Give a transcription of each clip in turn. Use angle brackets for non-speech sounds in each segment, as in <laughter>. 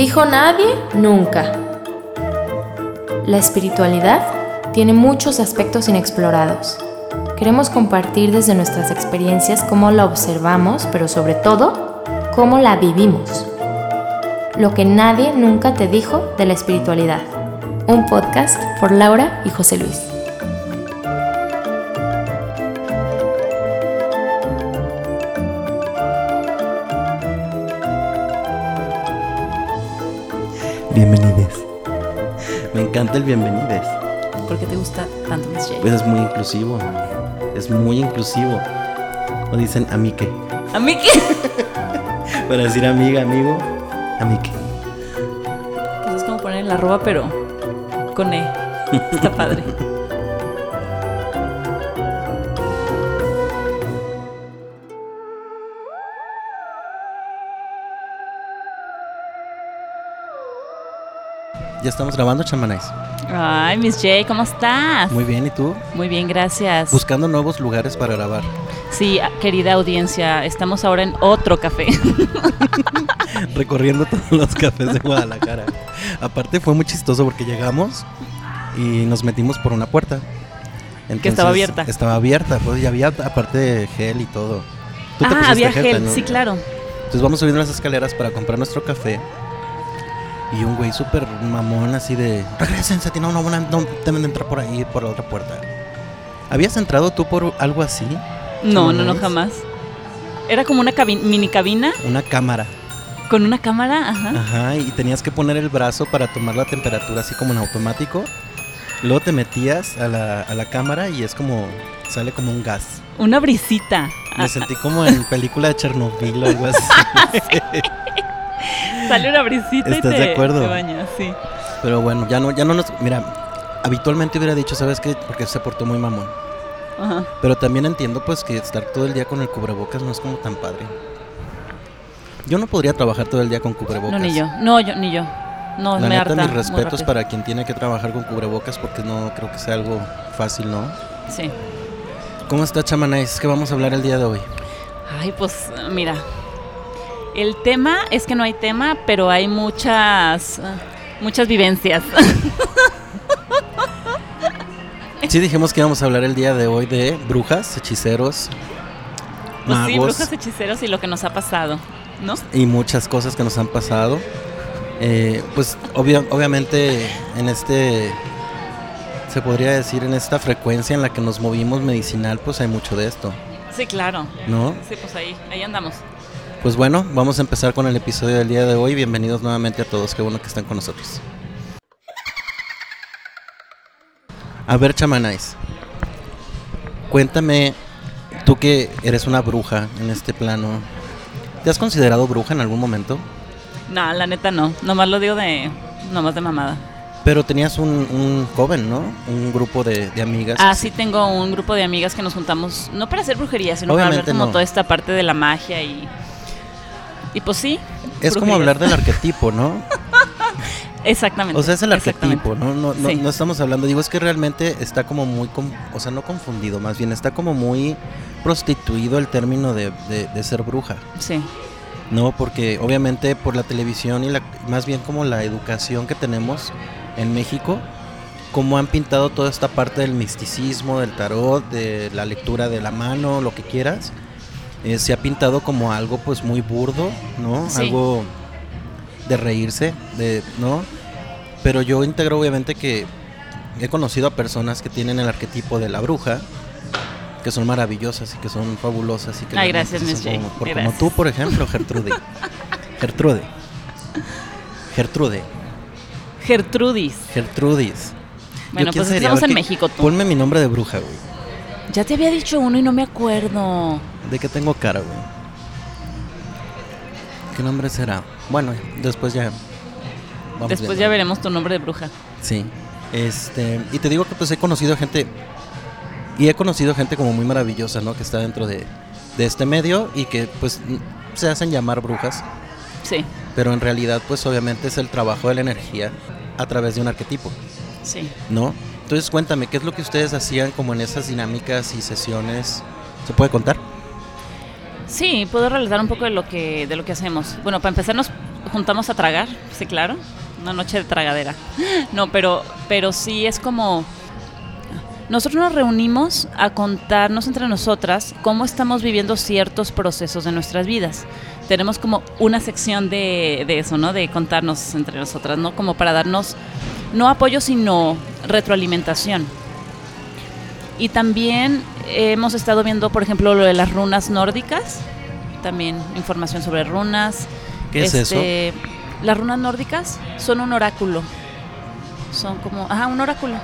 Dijo nadie nunca. La espiritualidad tiene muchos aspectos inexplorados. Queremos compartir desde nuestras experiencias cómo la observamos, pero sobre todo, cómo la vivimos. Lo que nadie nunca te dijo de la espiritualidad. Un podcast por Laura y José Luis. Bienvenides. Me encanta el bienvenides. ¿Por qué te gusta tanto Miss J? Pues es muy inclusivo. Es muy inclusivo. O dicen amique. ¿A mí qué? <laughs> Para decir amiga, amigo, amique. Pues es como poner la arroba, pero con E. Está padre. Ya estamos grabando, chamanáis. Ay, Miss J, ¿cómo estás? Muy bien, ¿y tú? Muy bien, gracias. Buscando nuevos lugares para grabar. Sí, querida audiencia, estamos ahora en otro café. <laughs> Recorriendo todos los cafés de Guadalajara. <laughs> Aparte fue muy chistoso porque llegamos y nos metimos por una puerta. Que estaba abierta. Estaba abierta, pues ya había aparte gel y todo. Tú te ah, pusiste había gel, ¿no? sí, claro. Entonces vamos subiendo las escaleras para comprar nuestro café. Y un güey súper mamón así de... Regrésense, no, no, no, no deben de entrar por ahí, por la otra puerta. ¿Habías entrado tú por algo así? No, no, no, jamás. Era como una cabi- mini cabina Una cámara. Con una cámara, ajá. Ajá, y tenías que poner el brazo para tomar la temperatura así como en automático. Luego te metías a la, a la cámara y es como... Sale como un gas. Una brisita. Me Ah, sentí como en película de Chernobyl o algo así. <laughs> sale una brisita y ¿Estás te, de acuerdo? te bañas, sí. Pero bueno, ya no, ya no nos... Mira, habitualmente hubiera dicho, ¿sabes qué? Porque se portó muy mamón. Ajá. Pero también entiendo pues que estar todo el día con el cubrebocas no es como tan padre. Yo no podría trabajar todo el día con cubrebocas. No, ni yo. No, yo, ni yo. No, La me neta, harta. mis respetos para quien tiene que trabajar con cubrebocas porque no creo que sea algo fácil, ¿no? Sí. ¿Cómo está Chamanais? ¿Qué vamos a hablar el día de hoy? Ay, pues mira. El tema es que no hay tema, pero hay muchas muchas vivencias. <laughs> Sí dijimos que íbamos a hablar el día de hoy de brujas, hechiceros, Pues sí, magos brujas hechiceros y lo que nos ha pasado, ¿no? y muchas cosas que nos han pasado. Eh, pues obvia- obviamente en este, se podría decir, en esta frecuencia en la que nos movimos medicinal, pues hay mucho de esto, Sí, claro. ¿no? Sí, pues ahí, ahí andamos. Pues bueno, vamos a empezar con el episodio del día de hoy. Bienvenidos nuevamente a todos, qué bueno que están con nosotros. A ver, chamanais, cuéntame, tú que eres una bruja en este plano, ¿te has considerado bruja en algún momento? No, la neta no. Nomás lo digo de. Nomás de mamada. Pero tenías un, un joven, ¿no? Un grupo de, de amigas. Ah, sí, tengo un grupo de amigas que nos juntamos, no para hacer brujería, sino para hablar como no. toda esta parte de la magia y. Y pues sí. Es como hablar del <laughs> arquetipo, ¿no? <laughs> Exactamente. O sea, es el arquetipo, ¿no? No, no, Sí. no estamos hablando, digo, es que realmente está como muy, com- o sea, no confundido, más bien está como muy prostituido el término de, de- de ser bruja, Sí. ¿no? Porque obviamente por la televisión y la, más bien como la educación que tenemos en México, como han pintado toda esta parte del misticismo, del tarot, de la lectura de la mano, lo que quieras, eh, se ha pintado como algo pues muy burdo, ¿no? Sí. Algo de reírse, de, ¿no? Pero yo integro obviamente que he conocido a personas que tienen el arquetipo de la bruja, que son maravillosas y que son fabulosas y que Ay, gracias, Miss como, por- como tú, por ejemplo, Gertrude. <laughs> Gertrude. Gertrude. Gertrudis. Gertrudis. Bueno, Yo, ¿quién pues sería? estamos en ¿qué- México tú. Ponme mi nombre de bruja, güey. Ya te había dicho uno y no me acuerdo. ¿De qué tengo cara, güey? ¿Qué nombre será? Bueno, después ya. vamos Después viendo. ya veremos tu nombre de bruja. Sí. Este, y te digo que pues he conocido gente y he conocido gente como muy maravillosa, ¿no? Que está dentro de, de este medio y que pues se hacen llamar brujas, Sí, pero en realidad pues obviamente es el trabajo de la energía a través de un arquetipo, sí. ¿no? Entonces cuéntame, ¿qué es lo que ustedes hacían como en esas dinámicas y sesiones? ¿Se puede contar? Sí, puedo relatar un poco de lo que de lo que hacemos. Bueno, para empezar nos juntamos a tragar, sí, claro, una noche de tragadera. <gasps> No, pero pero sí es como nosotros nos reunimos a contarnos entre nosotras cómo estamos viviendo ciertos procesos de nuestras vidas. Tenemos como una sección de, de eso, ¿no? De contarnos entre nosotras, ¿no? Como para darnos, no apoyo, sino retroalimentación. Y también hemos estado viendo, por ejemplo, lo de las runas nórdicas, también información sobre runas. ¿Qué es eso? Este, Las runas nórdicas son un oráculo. Son como, ajá, un oráculo.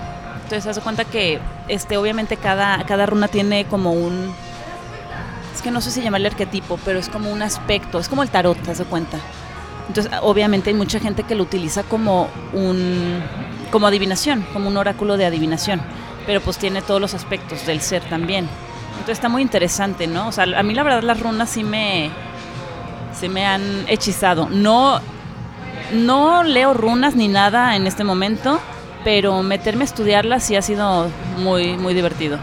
Entonces, haz de cuenta que, este, obviamente, cada, cada runa tiene como un. Es que no sé si llamarle arquetipo, pero es como un aspecto, es como el tarot, haz de cuenta. Entonces, obviamente, hay mucha gente que lo utiliza como un. como adivinación, como un oráculo de adivinación. Pero pues tiene todos los aspectos del ser también. Entonces, está muy interesante, ¿no? O sea, a mí la verdad las runas sí me. se me han hechizado. No. No leo runas ni nada en este momento pero meterme a estudiarla sí ha sido muy, muy divertido.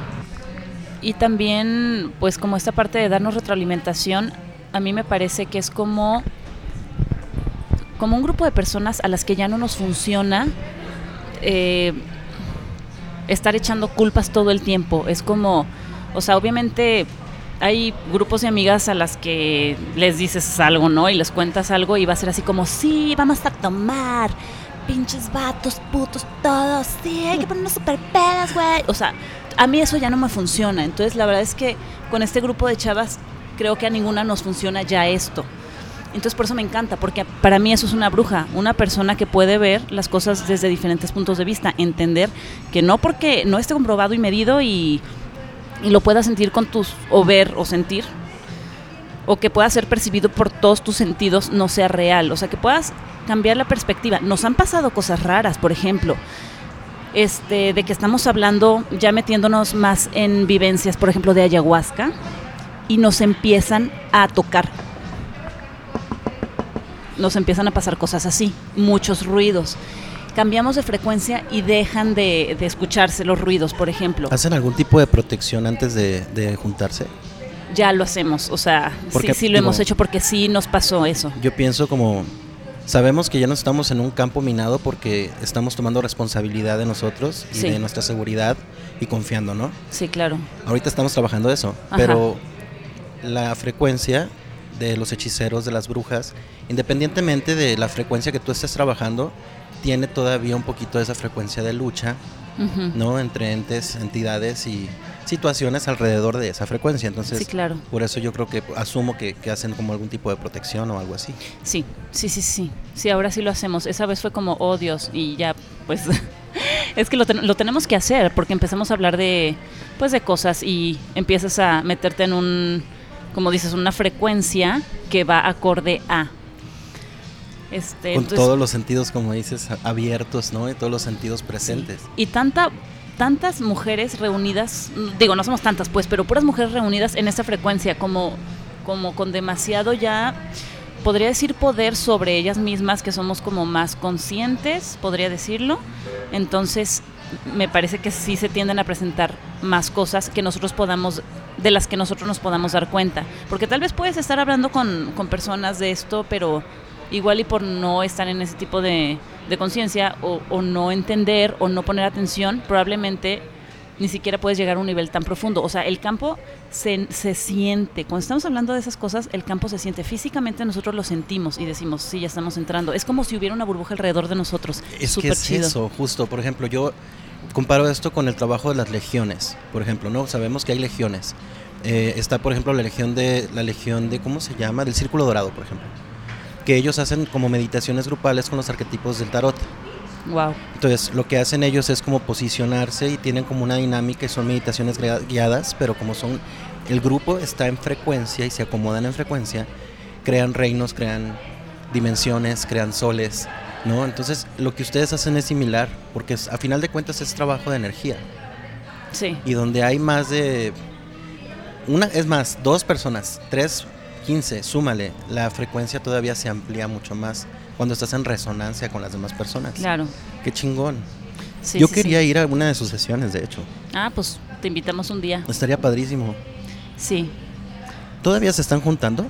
Y también, pues como esta parte de darnos retroalimentación, a mí me parece que es como, como un grupo de personas a las que ya no nos funciona eh, estar echando culpas todo el tiempo. Es como, o sea, obviamente hay grupos de amigas a las que les dices algo, ¿no? Y les cuentas algo y va a ser así como, sí, vamos a tomar pinches vatos, putos, todos, sí, hay que ponernos super pedas, güey. O sea, a mí eso ya no me funciona. Entonces, la verdad es que con este grupo de chavas, creo que a ninguna nos funciona ya esto. Entonces, por eso me encanta, porque para mí eso es una bruja, una persona que puede ver las cosas desde diferentes puntos de vista, entender que no porque no esté comprobado y medido y, lo puedas sentir con tus, o ver o sentir, o que pueda ser percibido por todos tus sentidos, no sea real. O sea, que puedas cambiar la perspectiva. Nos han pasado cosas raras, por ejemplo, este, de que estamos hablando, ya metiéndonos más en vivencias, por ejemplo, de ayahuasca, y nos empiezan a tocar. Nos empiezan a pasar cosas así, muchos ruidos. Cambiamos de frecuencia y dejan de, de escucharse los ruidos, por ejemplo. ¿Hacen algún tipo de protección antes de, de juntarse? Ya lo hacemos, o sea, Porque, sí, sí lo digo, hemos hecho porque sí nos pasó eso. Yo pienso como sabemos que ya no estamos en un campo minado porque estamos tomando responsabilidad de nosotros y Sí. de nuestra seguridad y confiando, ¿no? Sí, claro. Ahorita estamos trabajando eso, Ajá. pero la frecuencia de los hechiceros, de las brujas, independientemente de la frecuencia que tú estés trabajando, tiene todavía un poquito de esa frecuencia de lucha. ¿no? Entre entes, entidades y situaciones alrededor de esa frecuencia. Entonces, Sí, claro. por eso yo creo que asumo que, que hacen como algún tipo de protección o algo así. Sí, sí, sí, sí. Sí, ahora sí lo hacemos. Esa vez fue como, oh Dios, y ya, pues, <laughs> es que lo, ten- lo tenemos que hacer porque empezamos a hablar de, pues, de cosas y empiezas a meterte en un, como dices, una frecuencia que va acorde a. Este, Con entonces- todos los sentidos, como dices, abiertos, ¿no? Y todos los sentidos presentes. Y tanta, tantas mujeres reunidas, digo, no somos tantas pues, pero puras mujeres reunidas en esa frecuencia, como, como con demasiado ya, podría decir poder sobre ellas mismas, que somos como más conscientes, podría decirlo. Entonces, me parece que sí se tienden a presentar más cosas que nosotros podamos, de las que nosotros nos podamos dar cuenta. Porque tal vez puedes estar hablando con, con personas de esto, pero igual y por no estar en ese tipo de, de conciencia o, o no entender o no poner atención, probablemente ni siquiera puedes llegar a un nivel tan profundo. O sea, el campo se, se siente, cuando estamos hablando de esas cosas, el campo se siente físicamente, nosotros lo sentimos y decimos, sí, ya estamos entrando. Es como si hubiera una burbuja alrededor de nosotros. Es que es chido. eso, justo. Por ejemplo, yo comparo esto con el trabajo de las legiones. Por ejemplo, ¿no? Sabemos que hay legiones. Eh, está, por ejemplo, la legión de, la legión de, ¿cómo se llama? Del Círculo Dorado, por ejemplo. Que ellos hacen como meditaciones grupales con los arquetipos del tarot. Wow. Entonces, lo que hacen ellos es como posicionarse y tienen como una dinámica y son meditaciones guiadas, pero como son, el grupo está en frecuencia y se acomodan en frecuencia, crean reinos, crean dimensiones, crean soles, ¿no? Entonces, lo que ustedes hacen es similar, porque a final de cuentas es trabajo de energía. Sí. Y donde hay más de, una, es más, dos personas, tres, quince, súmale, la frecuencia todavía se amplía mucho más cuando estás en resonancia con las demás personas. Claro. Qué chingón. Sí, Yo sí, quería sí. ir a una de sus sesiones, de hecho. Ah, pues te invitamos un día. Estaría padrísimo. Sí. ¿Todavía se están juntando?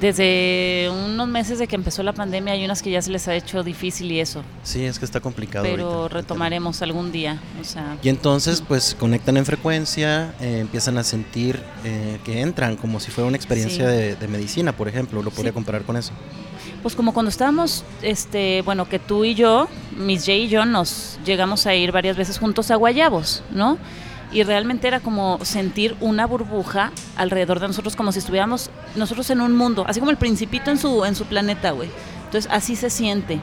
Desde unos meses de que empezó la pandemia hay unas que ya se les ha hecho difícil y eso. Sí, es que está complicado. Pero ahorita retomaremos algún día. O sea, Y entonces, pues conectan en frecuencia, eh, empiezan a sentir eh, que entran, como si fuera una experiencia Sí. de, de medicina, por ejemplo. Lo podría Sí. comparar con eso. Pues como cuando estábamos, este, bueno, que tú y yo, Miss J y yo, nos llegamos a ir varias veces juntos a Guayabos, ¿no? Y realmente era como sentir una burbuja alrededor de nosotros, como si estuviéramos nosotros en un mundo, así como el principito en su, en su planeta, güey. Entonces así se siente.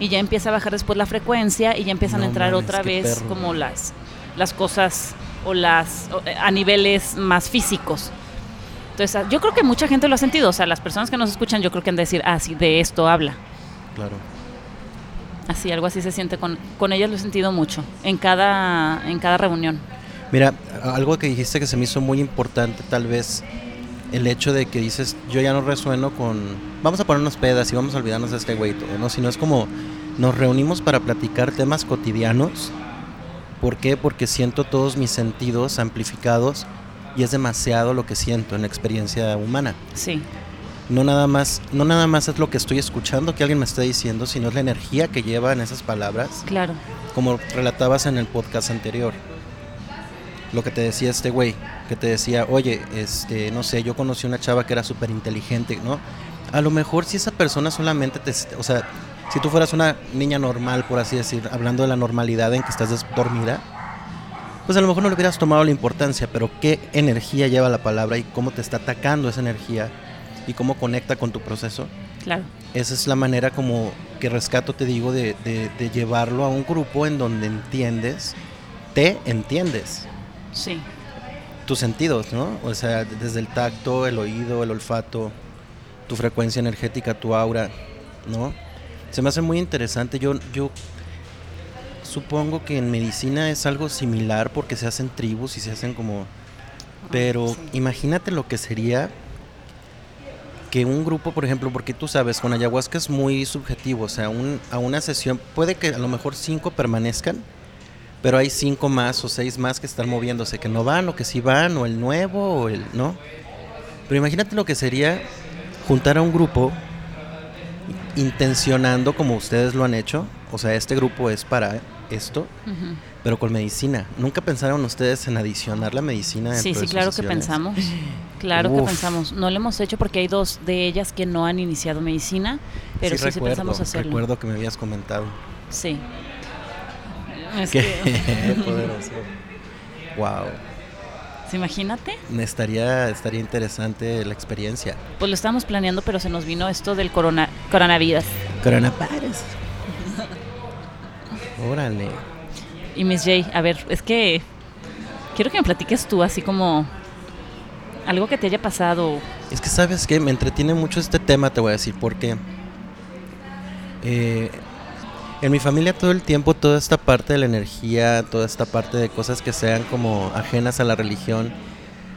Y ya empieza a bajar después la frecuencia y ya empiezan No a entrar otra vez perro. como las, las cosas o las o, eh, a niveles más físicos. Entonces, ah, yo creo que mucha gente lo ha sentido. O sea, las personas que nos escuchan, yo creo que han de decir, ah, sí, de esto habla. Claro. Así, algo así se siente con, con ellas lo he sentido mucho, en cada, en cada reunión. Mira, algo que dijiste que se me hizo muy importante, tal vez el hecho de que dices, yo ya no resueno con, vamos a ponernos pedas y vamos a olvidarnos de este güey, ¿no? Sino es como, nos reunimos para platicar temas cotidianos. ¿Por qué? Porque siento todos mis sentidos amplificados y es demasiado lo que siento en la experiencia humana. Sí, No nada más, no nada más es lo que estoy escuchando que alguien me está diciendo, sino es la energía que lleva en esas palabras claro. como relatabas en el podcast anterior. Lo que te decía este güey, que te decía, oye, este, no sé, yo conocí una chava que era súper inteligente, ¿no? A lo mejor si esa persona solamente te, o sea, si tú fueras una niña normal, por así decir, hablando de la normalidad en que estás dormida, pues a lo mejor no le hubieras tomado la importancia, pero qué energía lleva la palabra y cómo te está atacando esa energía y cómo conecta con tu proceso. Claro. Esa es la manera como que rescato, te digo, de, de- de llevarlo a un grupo en donde entiendes, te entiendes Sí, tus sentidos, ¿no? O sea, desde el tacto, el oído, el olfato, tu frecuencia energética, tu aura, ¿no? Se me hace muy interesante. Yo, yo supongo que en medicina es algo similar porque se hacen tribus y se hacen como... Pero sí. imagínate lo que sería que un grupo, por ejemplo, porque tú sabes, con ayahuasca es muy subjetivo, o sea, un- a una sesión puede que a lo mejor cinco permanezcan, pero hay cinco más o seis más que están moviéndose, que no van o que sí van, o el nuevo, o el no. Pero imagínate lo que sería juntar a un grupo intencionando como ustedes lo han hecho, o sea, este grupo es para esto, Ujú. pero con medicina. ¿Nunca pensaron ustedes en adicionar la medicina? sí, sí, claro que pensamos. Claro que Uf. pensamos. No lo hemos hecho porque hay dos de ellas que no han iniciado medicina, pero sí, sí, recuerdo, pensamos hacerlo. Recuerdo que me habías comentado. Sí. Es <laughs> Qué que- poderoso. Wow. ¿Sí, imagínate. Estaría, estaría interesante la experiencia. Pues lo estábamos planeando, pero se nos vino esto del corona, coronavirus. Coronavirus. Órale. Y Miss J, a ver, es que quiero que me platiques tú, así como algo que te haya pasado. Es que sabes que me entretiene mucho este tema, te voy a decir, porque eh, en mi familia todo el tiempo toda esta parte de la energía, toda esta parte de cosas que sean como ajenas a la religión,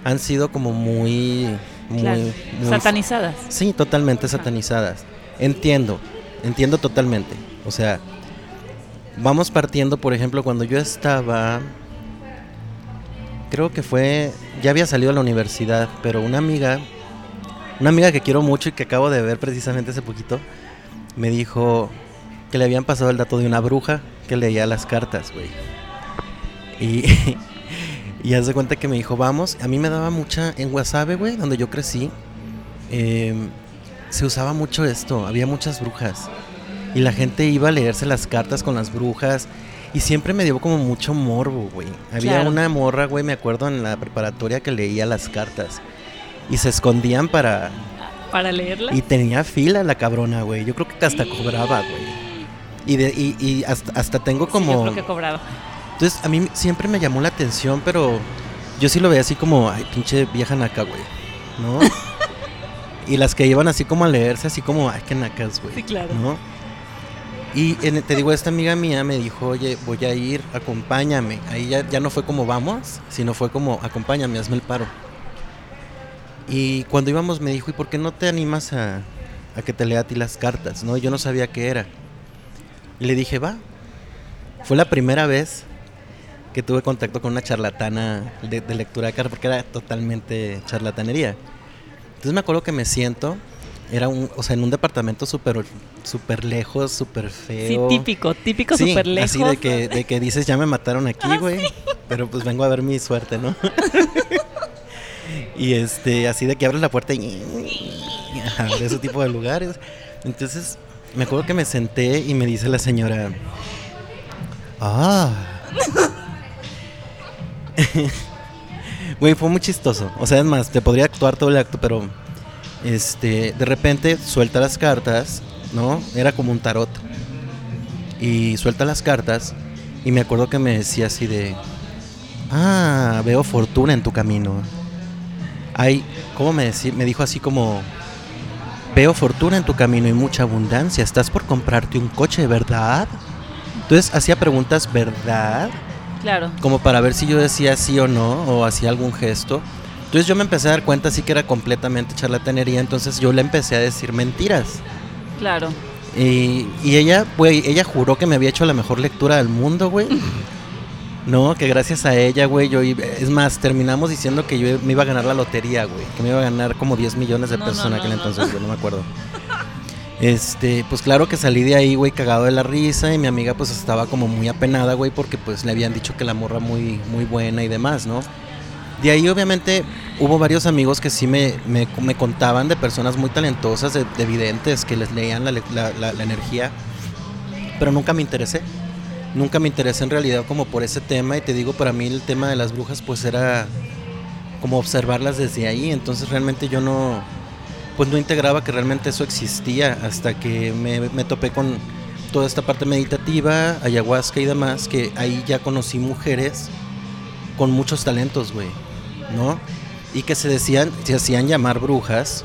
han sido como muy, muy, claro, muy satanizadas. Sí, totalmente satanizadas. Entiendo, entiendo totalmente. O sea, vamos partiendo, por ejemplo, cuando yo estaba, creo que fue, ya había salido a la universidad, pero una amiga, una amiga que quiero mucho y que acabo de ver precisamente hace poquito, me dijo que le habían pasado el dato de una bruja que leía las cartas, güey. Y, <laughs> y haz de cuenta que me dijo, vamos, a mí me daba mucha, en Guasave, güey, donde yo crecí, eh, se usaba mucho esto, había muchas brujas. Y la gente iba a leerse las cartas con las brujas. Y siempre me dio como mucho morbo, güey. Había Claro. una morra, güey, me acuerdo en la preparatoria que leía las cartas. Y se escondían para... Para leerla. Y tenía fila la cabrona, güey. Yo creo que hasta cobraba, güey. Y, de, y, y hasta, hasta tengo Sí, como... yo creo que cobraba. Entonces, a mí siempre me llamó la atención, pero yo sí lo veía así como, ay, pinche vieja naca, güey. ¿No? <laughs> y las que iban así como a leerse, así como, ay, qué nacas, güey. Sí, claro. ¿No? Y en- te digo, esta amiga mía me dijo, oye, voy a ir, acompáñame. Ahí ya, ya no fue como vamos, sino fue como, acompáñame, hazme el paro. Y cuando íbamos me dijo, ¿y por qué no te animas a, a que te lea a ti las cartas? ¿No? Yo no sabía qué era. Y le dije, va. Fue la primera vez que tuve contacto con una charlatana de, de lectura de cartas, porque era totalmente charlatanería. Entonces me acuerdo que me siento, era un, o sea, en un departamento súper super lejos, súper feo. Sí, típico, típico Sí, súper lejos. Así de que, de que dices, ya me mataron aquí, Ah, güey. Pero pues vengo a ver mi suerte, ¿no? <laughs> y este, así de que abres la puerta y. De ese tipo de lugares. Entonces, me acuerdo que me senté y me dice la señora. Ah. <laughs> Güey, fue muy chistoso. O sea, es más, te podría actuar todo el acto, pero. Este, de repente suelta las cartas, ¿no? Era como un tarot. Y suelta las cartas. Y me acuerdo que me decía así de. Ah, veo fortuna en tu camino. Hay, ¿cómo me decía? Me dijo así como. Veo fortuna en tu camino y mucha abundancia. Estás por comprarte un coche, ¿verdad? Entonces hacía preguntas, ¿verdad? Claro. Como para ver si yo decía sí o no, o hacía algún gesto. Entonces yo me empecé a dar cuenta así que era completamente charlatanería. Entonces yo le empecé a decir mentiras. Claro. Y, y ella, güey, ella juró que me había hecho la mejor lectura del mundo, güey. <laughs> No, que gracias a ella, güey, yo iba- es más, terminamos diciendo que yo me iba a ganar la lotería, güey, que me iba a ganar como 10 millones de No, pesos no, en aquel no. entonces, güey, no me acuerdo. Este, pues claro que salí de ahí, güey, cagado de la risa y mi amiga pues estaba como muy apenada, güey, porque pues le habían dicho que la morra muy muy buena y demás, ¿no? De ahí obviamente hubo varios amigos que sí me, me, me contaban de personas muy talentosas, de, de videntes, que les leían la, le- la- la- la energía, pero nunca me interesé. Nunca me interesé en realidad como por ese tema y te digo, para mí el tema de las brujas pues era como observarlas desde ahí, entonces realmente yo no, pues no integraba que realmente eso existía hasta que me, me topé con toda esta parte meditativa, ayahuasca y demás, que ahí ya conocí mujeres con muchos talentos, güey, ¿no? Y que se decían, se hacían llamar brujas,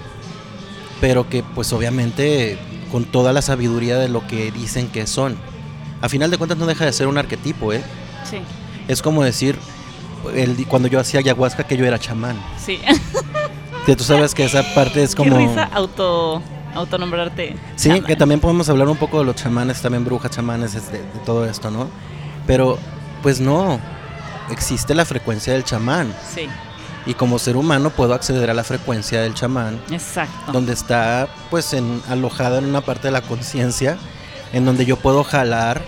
pero que pues obviamente con toda la sabiduría de lo que dicen que son. A final de cuentas no deja de ser un arquetipo, ¿eh? Sí. Es como decir, el, cuando yo hacía ayahuasca que yo era chamán. Sí. <laughs> Que tú sabes que esa parte es como... Qué risa auto autonombrarte. Sí, chamán. que también podemos hablar un poco de los chamanes, también brujas, chamanes, este, de, todo esto, ¿no? Pero, pues no, existe la frecuencia del chamán. Sí, Y como ser humano puedo acceder a la frecuencia del chamán, exacto. donde está, pues, en, alojada en una parte de la conciencia, en donde yo puedo jalar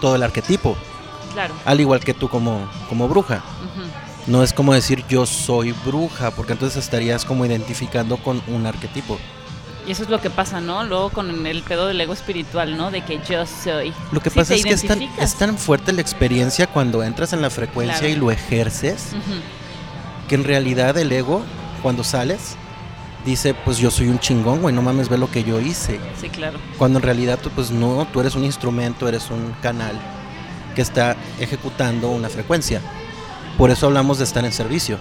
todo el arquetipo, Claro. al igual que tú como, como bruja. No es como decir yo soy bruja, porque entonces estarías como identificando con un arquetipo. Y eso es lo que pasa, ¿no? Luego con el pedo del ego espiritual, ¿no? De que yo soy. Lo que Sí, pasa es que es tan, identificas. es tan fuerte la experiencia cuando entras en la frecuencia Claro. y lo ejerces, que en realidad el ego, cuando sales, dice, pues yo soy un chingón, güey, no mames, ve lo que yo hice. Sí, claro. Cuando en realidad tú, pues no, tú eres un instrumento, eres un canal que está ejecutando una frecuencia. Por eso hablamos de estar en servicio.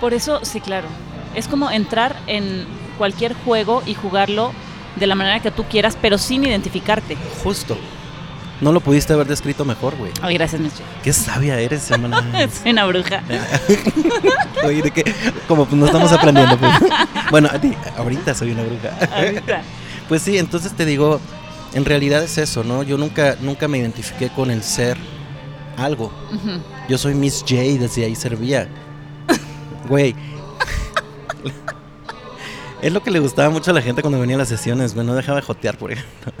Por eso, sí, claro. Es como entrar en cualquier juego y jugarlo de la manera que tú quieras, pero sin identificarte. Justo. No lo pudiste haber descrito mejor, güey. Ay, gracias, Micho. Qué sabia eres, hermana. <laughs> Soy una bruja. <laughs> Oye, de que, como pues no estamos aprendiendo, pues. Bueno, ahorita soy una bruja. Ahorita. <laughs> Pues sí, entonces te digo, en realidad es eso, ¿no? Yo nunca, nunca me identifiqué con el ser algo. Yo soy Miss J, desde ahí servía. Güey. Es lo que le gustaba mucho a la gente cuando venía a las sesiones, güey. No dejaba de jotear, por ejemplo.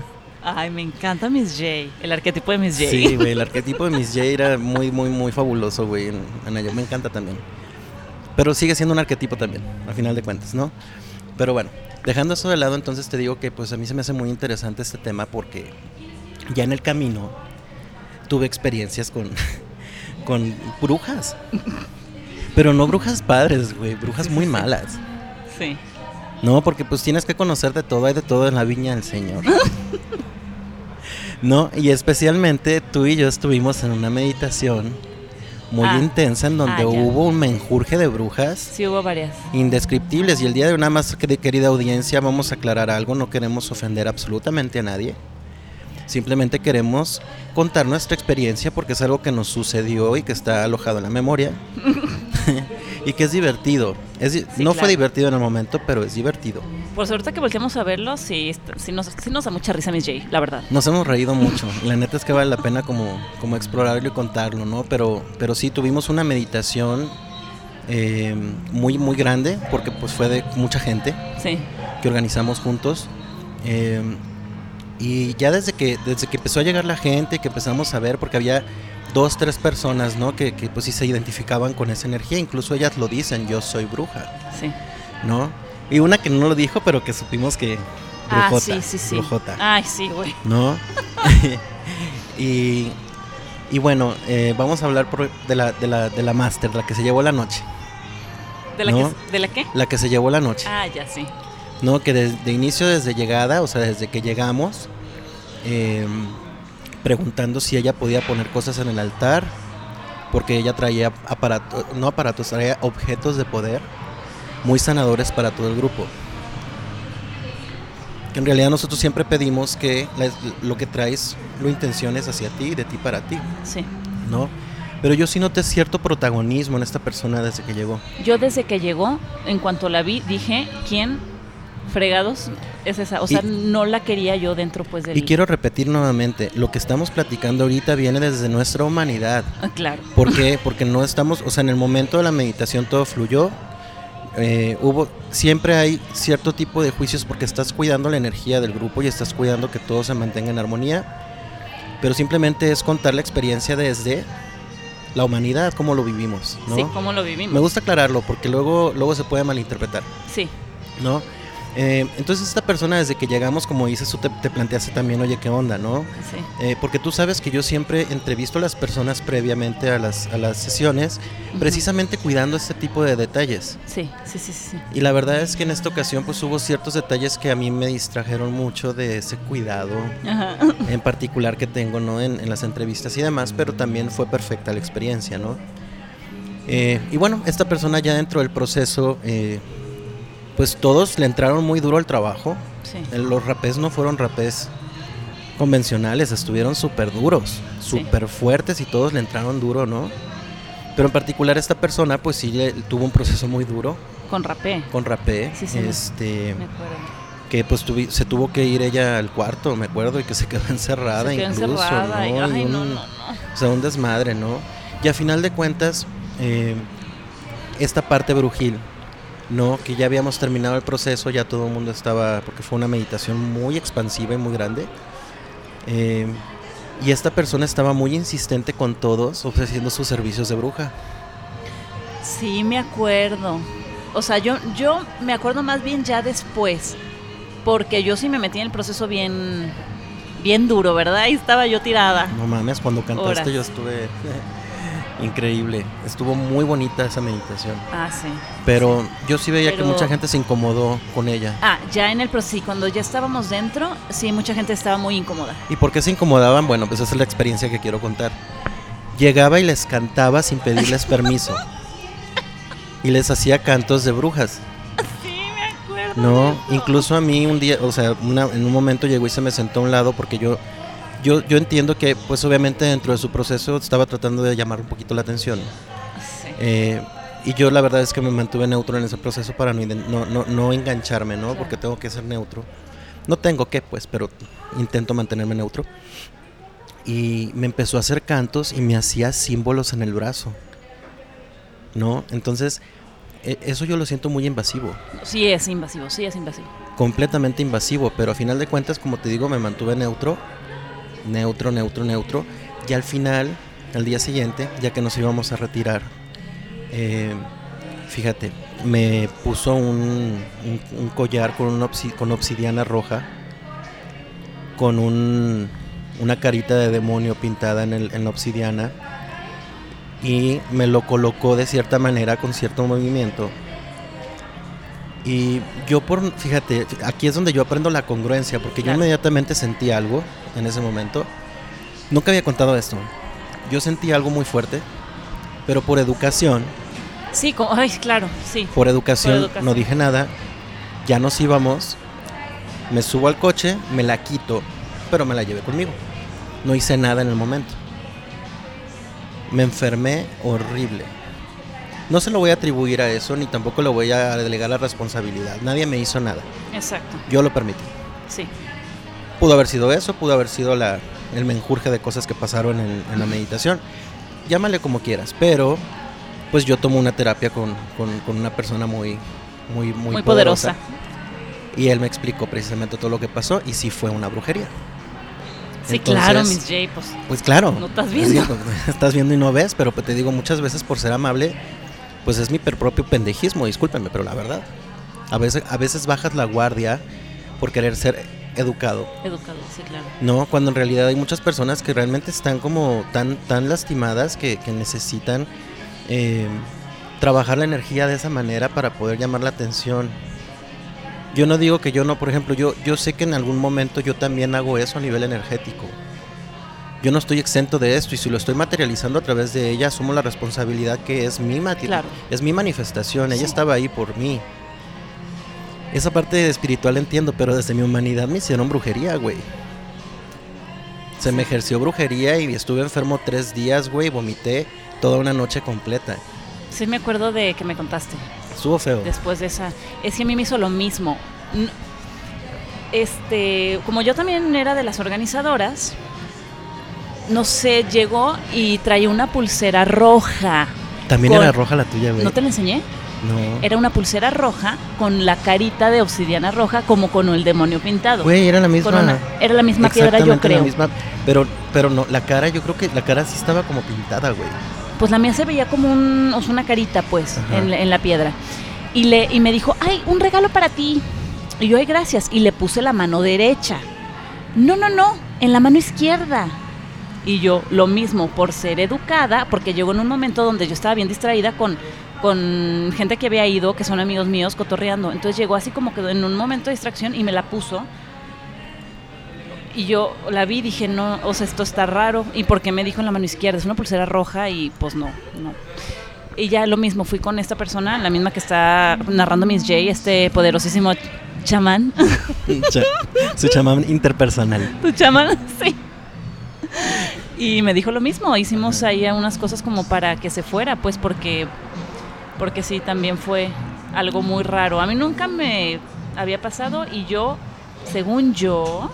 Ay, me encanta Miss J. El arquetipo de Miss J. Sí, güey. El <laughs> arquetipo de Miss J era muy, muy, muy fabuloso, güey. En, en me encanta también. Pero sigue siendo un arquetipo también, a final de cuentas, ¿no? Pero bueno, dejando eso de lado, entonces te digo que pues a mí se me hace muy interesante este tema porque ya en el camino tuve experiencias con, <laughs> con brujas. Pero no brujas padres, güey, brujas muy malas. Sí. No, porque pues tienes que conocer de todo, hay de todo en la viña del Señor. <laughs> No, y especialmente tú y yo estuvimos en una meditación muy Ah. intensa en donde Ah, hubo un menjurje de brujas Sí, hubo varias. indescriptibles. Y el día de hoy, nada más, que- querida audiencia, vamos a aclarar algo. No queremos ofender absolutamente a nadie. Simplemente queremos contar nuestra experiencia porque es algo que nos sucedió y que está alojado en la memoria. <laughs> y que es divertido. Es, Sí, no claro. fue divertido en el momento, pero es divertido. Pues ahorita que volteamos a verlo, sí, sí, nos, sí nos da mucha risa Miss J, la verdad. Nos hemos reído mucho. La neta es que vale la pena como, como explorarlo y contarlo, ¿no? Pero, pero sí, tuvimos una meditación eh, muy, muy grande, porque pues fue de mucha gente Sí. que organizamos juntos. Eh, y ya desde que, desde que empezó a llegar la gente, que empezamos a ver, porque había dos, tres personas, ¿no? Que, que pues sí se identificaban con esa energía, incluso ellas lo dicen, yo soy bruja, Sí. ¿no? Y una que no lo dijo, pero que supimos que... Ah, brujota, sí, sí, sí. brujota. Ay, sí, güey. ¿no? <laughs> y, y bueno, eh, vamos a hablar por- de la, de la, de la máster, la que se llevó la noche. ¿De la, No. que, ¿De la qué? La que se llevó la noche. Ah, ya, sí. ¿No? Que desde de inicio, desde llegada, o sea, desde que llegamos, eh, preguntando si ella podía poner cosas en el altar, porque ella traía aparatos, no aparatos, traía objetos de poder muy sanadores para todo el grupo. Que en realidad nosotros siempre pedimos que lo que traes lo intenciones hacia ti, de ti para ti, Sí. ¿no? Pero yo sí noté cierto protagonismo en esta persona desde que llegó. Yo desde que llegó, en cuanto la vi, dije, ¿quién fregados es esa? O sea, Y- no la quería yo dentro, pues, del... Y quiero repetir nuevamente, lo que estamos platicando ahorita viene desde nuestra humanidad. Ah, Claro. ¿Por qué? Porque no estamos, o sea, en el momento de la meditación todo fluyó. eh, hubo, siempre hay cierto tipo de juicios porque estás cuidando la energía del grupo y estás cuidando que todo se mantenga en armonía. Pero simplemente es contar la experiencia desde la humanidad, cómo lo vivimos, ¿no? Sí, ¿cómo lo vivimos? Me gusta aclararlo porque luego, luego se puede malinterpretar. Sí, ¿no? Eh, entonces esta persona desde que llegamos, como dices, tú te, te planteaste también, oye, ¿qué onda, no? sí. Eh, porque tú sabes que yo siempre entrevisto a las personas previamente a las, a las sesiones, precisamente cuidando este tipo de detalles. Sí, sí, sí, sí. sí. Y la verdad es que en esta ocasión pues hubo ciertos detalles que a mí me distrajeron mucho de ese cuidado Ajá. en particular que tengo ¿no? en, en las entrevistas y demás, pero también fue perfecta la experiencia, ¿no? Eh, y bueno, esta persona ya dentro del proceso, eh, pues todos le entraron muy duro al trabajo. Sí. Eh, Los rapés no fueron rapés convencionales, estuvieron súper duros, Sí. súper fuertes y todos le entraron duro, ¿no? Pero en particular esta persona pues sí le- tuvo un proceso muy duro Con rapé, con rapé, Sí, sí, este, me acuerdo. que pues tuvi- se tuvo que ir ella al cuarto, me acuerdo, y que se quedó <laughs> encerrada Se quedó incluso, encerrada y, ¿no? ay, no, no. o sea, un desmadre, ¿no? Y a final de cuentas, eh, esta parte brujil, ¿no? Que ya habíamos terminado el proceso, ya todo el mundo estaba, porque fue una meditación muy expansiva y muy grande. eh, y esta persona estaba muy insistente con todos, ofreciendo sus servicios de bruja. Sí, me acuerdo. O sea, yo, yo me acuerdo más bien ya después. Porque yo sí me metí en el proceso bien, bien duro, ¿verdad? Y estaba yo tirada. No mames, cuando cantaste Horas. yo estuve increíble. Estuvo muy bonita esa meditación. Ah, sí. Pero yo sí veía Pero- que mucha gente se incomodó con ella. Ah, ya en el proceso, sí, cuando ya estábamos dentro, sí, mucha gente estaba muy incómoda. ¿Y por qué se incomodaban? Bueno, pues esa es la experiencia que quiero contar. Llegaba y les cantaba sin pedirles permiso. <laughs> Y les hacía cantos de brujas. Sí, me acuerdo. No, incluso a mí un día, o sea, una- en un momento llegó y se me sentó a un lado porque yo, yo, yo entiendo que, pues obviamente dentro de su proceso estaba tratando de llamar un poquito la atención. Sí. Eh, y yo la verdad es que me mantuve neutro en ese proceso para no, no, no engancharme, ¿no? Claro. Porque tengo que ser neutro. No tengo que, pues, pero intento mantenerme neutro. Y me empezó a hacer cantos y me hacía símbolos en el brazo. ¿No? Entonces, e- eso yo lo siento muy invasivo. Sí es invasivo, sí es invasivo. Completamente invasivo, pero a final de cuentas, como te digo, me mantuve neutro. Neutro, neutro, neutro. Y al final, al día siguiente, ya que nos íbamos a retirar, eh, fíjate, me puso un, un- un collar con, obsi- con obsidiana roja, con un- una carita de demonio pintada en, el- en la obsidiana, y me lo colocó de cierta manera, con cierto movimiento. Y yo por, fíjate, aquí es donde yo aprendo la congruencia, porque yo inmediatamente sentí algo en ese momento. Nunca había contado esto. Yo sentí algo muy fuerte, pero por educación, Sí, ay, claro, sí. por educación, Por educación. no dije nada. Ya nos íbamos. Me subo al coche, me la quito, pero me la llevé conmigo. No hice nada en el momento. Me enfermé horrible. No se lo voy a atribuir a eso, ni tampoco lo voy a delegar la responsabilidad. Nadie me hizo nada. Exacto. Yo lo permití. Sí. Pudo haber sido eso, pudo haber sido la, el menjurje de cosas que pasaron en, en la meditación. Llámale como quieras, pero pues yo tomo una terapia con, con- con una persona muy, muy, muy, Muy, poderosa. Y él me explicó precisamente todo lo que pasó y sí fue una brujería. Sí, Entonces, claro, Miss J, pues. Pues claro. No estás Es viendo. <laughs> estás viendo y no ves, pero pues te digo muchas veces por ser amable, pues es mi propio pendejismo, discúlpenme, pero la verdad. A veces, a veces bajas la guardia por querer ser educado. Educado, sí, claro. No, cuando en realidad hay muchas personas que realmente están como tan, tan lastimadas que, que necesitan eh, trabajar la energía de esa manera para poder llamar la atención. Yo no digo que yo no, por ejemplo, yo, yo sé que en algún momento yo también hago eso a nivel energético. Yo no estoy exento de esto y si lo estoy materializando a través de ella, asumo la responsabilidad que es mi Claro. es mi manifestación, ella Sí. estaba ahí por mí. Esa parte espiritual entiendo, pero desde mi humanidad me hicieron brujería, güey. Se me ejerció brujería y estuve enfermo tres días, güey, vomité toda una noche completa. Sí, me acuerdo de que me contaste. Estuvo feo. después de esa. Es que a mí me hizo lo mismo. Este, como yo también era de las organizadoras, no sé, llegó y traía una pulsera roja. También con- era roja la tuya, güey. ¿No te la enseñé? No. Era una pulsera roja con la carita de obsidiana roja como con el demonio pintado. Güey, era la misma. Una- era la misma piedra, yo la creo. misma, pero, pero no, la cara, yo creo que la cara sí estaba como pintada, güey. Pues la mía se veía como un, o sea, una carita, pues, en, la- en la piedra. Y, le, y me dijo, ay, un regalo para ti. Y yo, ay, gracias. Y le puse la mano derecha. No, no, no, en la mano izquierda. Y yo, lo mismo, por ser educada, porque llegó en un momento donde yo estaba bien distraída con, con gente que había ido, que son amigos míos, cotorreando. Entonces llegó así como que en un momento de distracción y me la puso. Y yo la vi y dije, no, o sea, esto está raro. ¿Y por qué me dijo en la mano izquierda? Es una pulsera roja y pues no, no. Y ya lo mismo, fui con esta persona, la misma que está narrando Miss J, este poderosísimo chamán. <laughs> Cha- Su chamán interpersonal. ¿Tu chamán? <laughs> Sí. Y me dijo lo mismo, hicimos ahí unas cosas como para que se fuera, pues porque, porque sí, también fue algo muy raro. A mí nunca me había pasado y yo, según yo,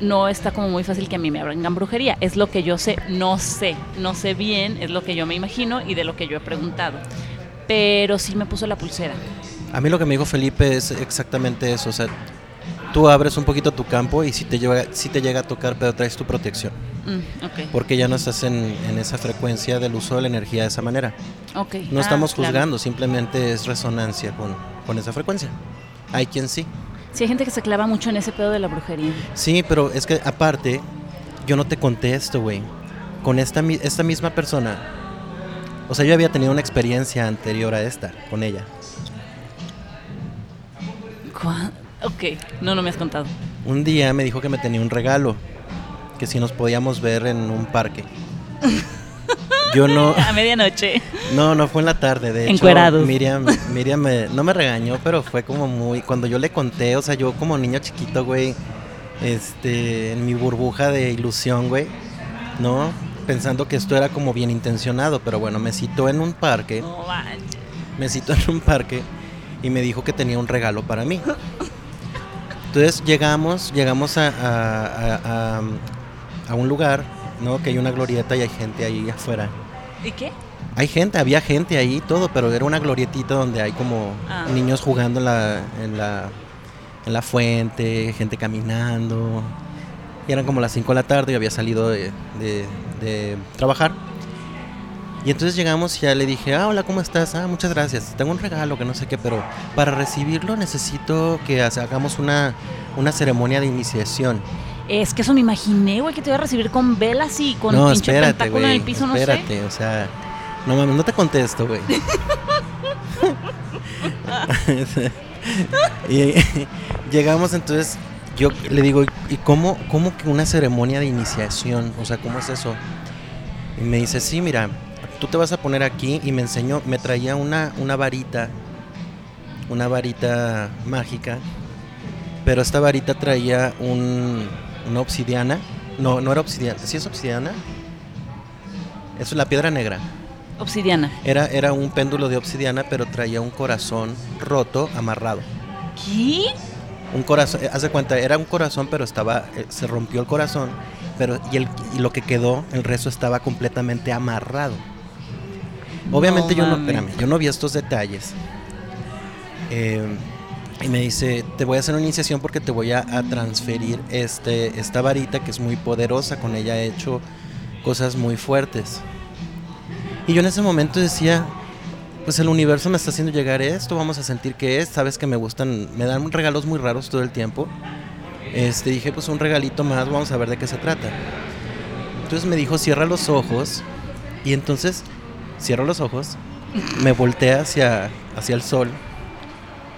no está como muy fácil que a mí me hagan brujería. Es lo que yo sé, no sé, no sé bien, es lo que yo me imagino y de lo que yo he preguntado. Pero sí me puso la pulsera. A mí lo que me dijo Felipe es exactamente eso, o sea, tú abres un poquito tu campo y si te llega, si te llega a tocar, pero traes tu protección, Mm, porque ya no estás en, en esa frecuencia del uso de la energía de esa manera. ok. No Ah, estamos claro. juzgando, simplemente es resonancia con, con esa frecuencia. Hay quien sí. Sí, hay gente que se clava mucho en ese pedo de la brujería. Sí, pero es que aparte, yo no te conté esto, güey. Con esta, mi- esta misma persona, o sea, yo había tenido una experiencia anterior a esta, con ella. ¿Cuá- Ok, no, no me has contado. Un día me dijo que me tenía un regalo, que si nos podíamos ver en un parque. Yo no, <laughs> A medianoche. no, no fue en la tarde, de hecho. Miriam, Miriam me- no me regañó, pero fue como muy, cuando yo le conté, o sea, yo como niño chiquito, güey, este, en mi burbuja de ilusión, güey, ¿no? Pensando que esto era como bien intencionado, pero bueno, me citó en un parque, No manches. me citó en un parque y me dijo que tenía un regalo para mí. Entonces llegamos, llegamos a, a- a- un lugar, ¿no? Que hay una glorieta y hay gente ahí afuera. ¿Y qué? Hay gente, había gente ahí y todo, pero era una glorietita donde hay como Ah. niños jugando en la, en la en la fuente, gente caminando. Y eran como las 5 de la tarde, yo había salido de, de- de trabajar. Y entonces llegamos y ya le dije, ah, hola, ¿cómo estás? Ah, muchas gracias. Tengo un regalo que no sé qué, pero para recibirlo necesito que hagamos una, una ceremonia de iniciación. Es que eso me imaginé, güey, que te iba a recibir con velas y con no, pinche espérate, pentáculo en güey. el piso, no sé. Espérate, o sea, no mames, no te contesto, güey. <laughs> y llegamos entonces, yo le digo, ¿y cómo, cómo que una ceremonia de iniciación? O sea, ¿cómo es eso? Y me dice, sí, mira, tú te vas a poner aquí y me enseñó, me traía una, una varita, una varita mágica, pero esta varita traía un, una obsidiana. No, no era obsidiana. ¿Sí es obsidiana? Eso es la piedra negra. Obsidiana. Era, era un péndulo de obsidiana, pero traía un corazón roto, amarrado. ¿Qué? Un corazón, eh, haz de cuenta, era un corazón, pero estaba, eh, se rompió el corazón, pero y, el, y lo que quedó, el resto estaba completamente amarrado. Obviamente No yo no, espérame, yo no vi estos detalles. Eh, y me dice, te voy a hacer una iniciación porque te voy a, a transferir este, esta varita que es muy poderosa, con ella he hecho cosas muy fuertes. Y yo en ese momento decía, pues el universo me está haciendo llegar esto, vamos a sentir que es, sabes que me gustan, me dan regalos muy raros todo el tiempo. Este, dije, pues un regalito más, vamos a ver de qué se trata. Entonces me dijo, cierra los ojos. Y entonces, cierro los ojos, me volteé hacia, hacia el sol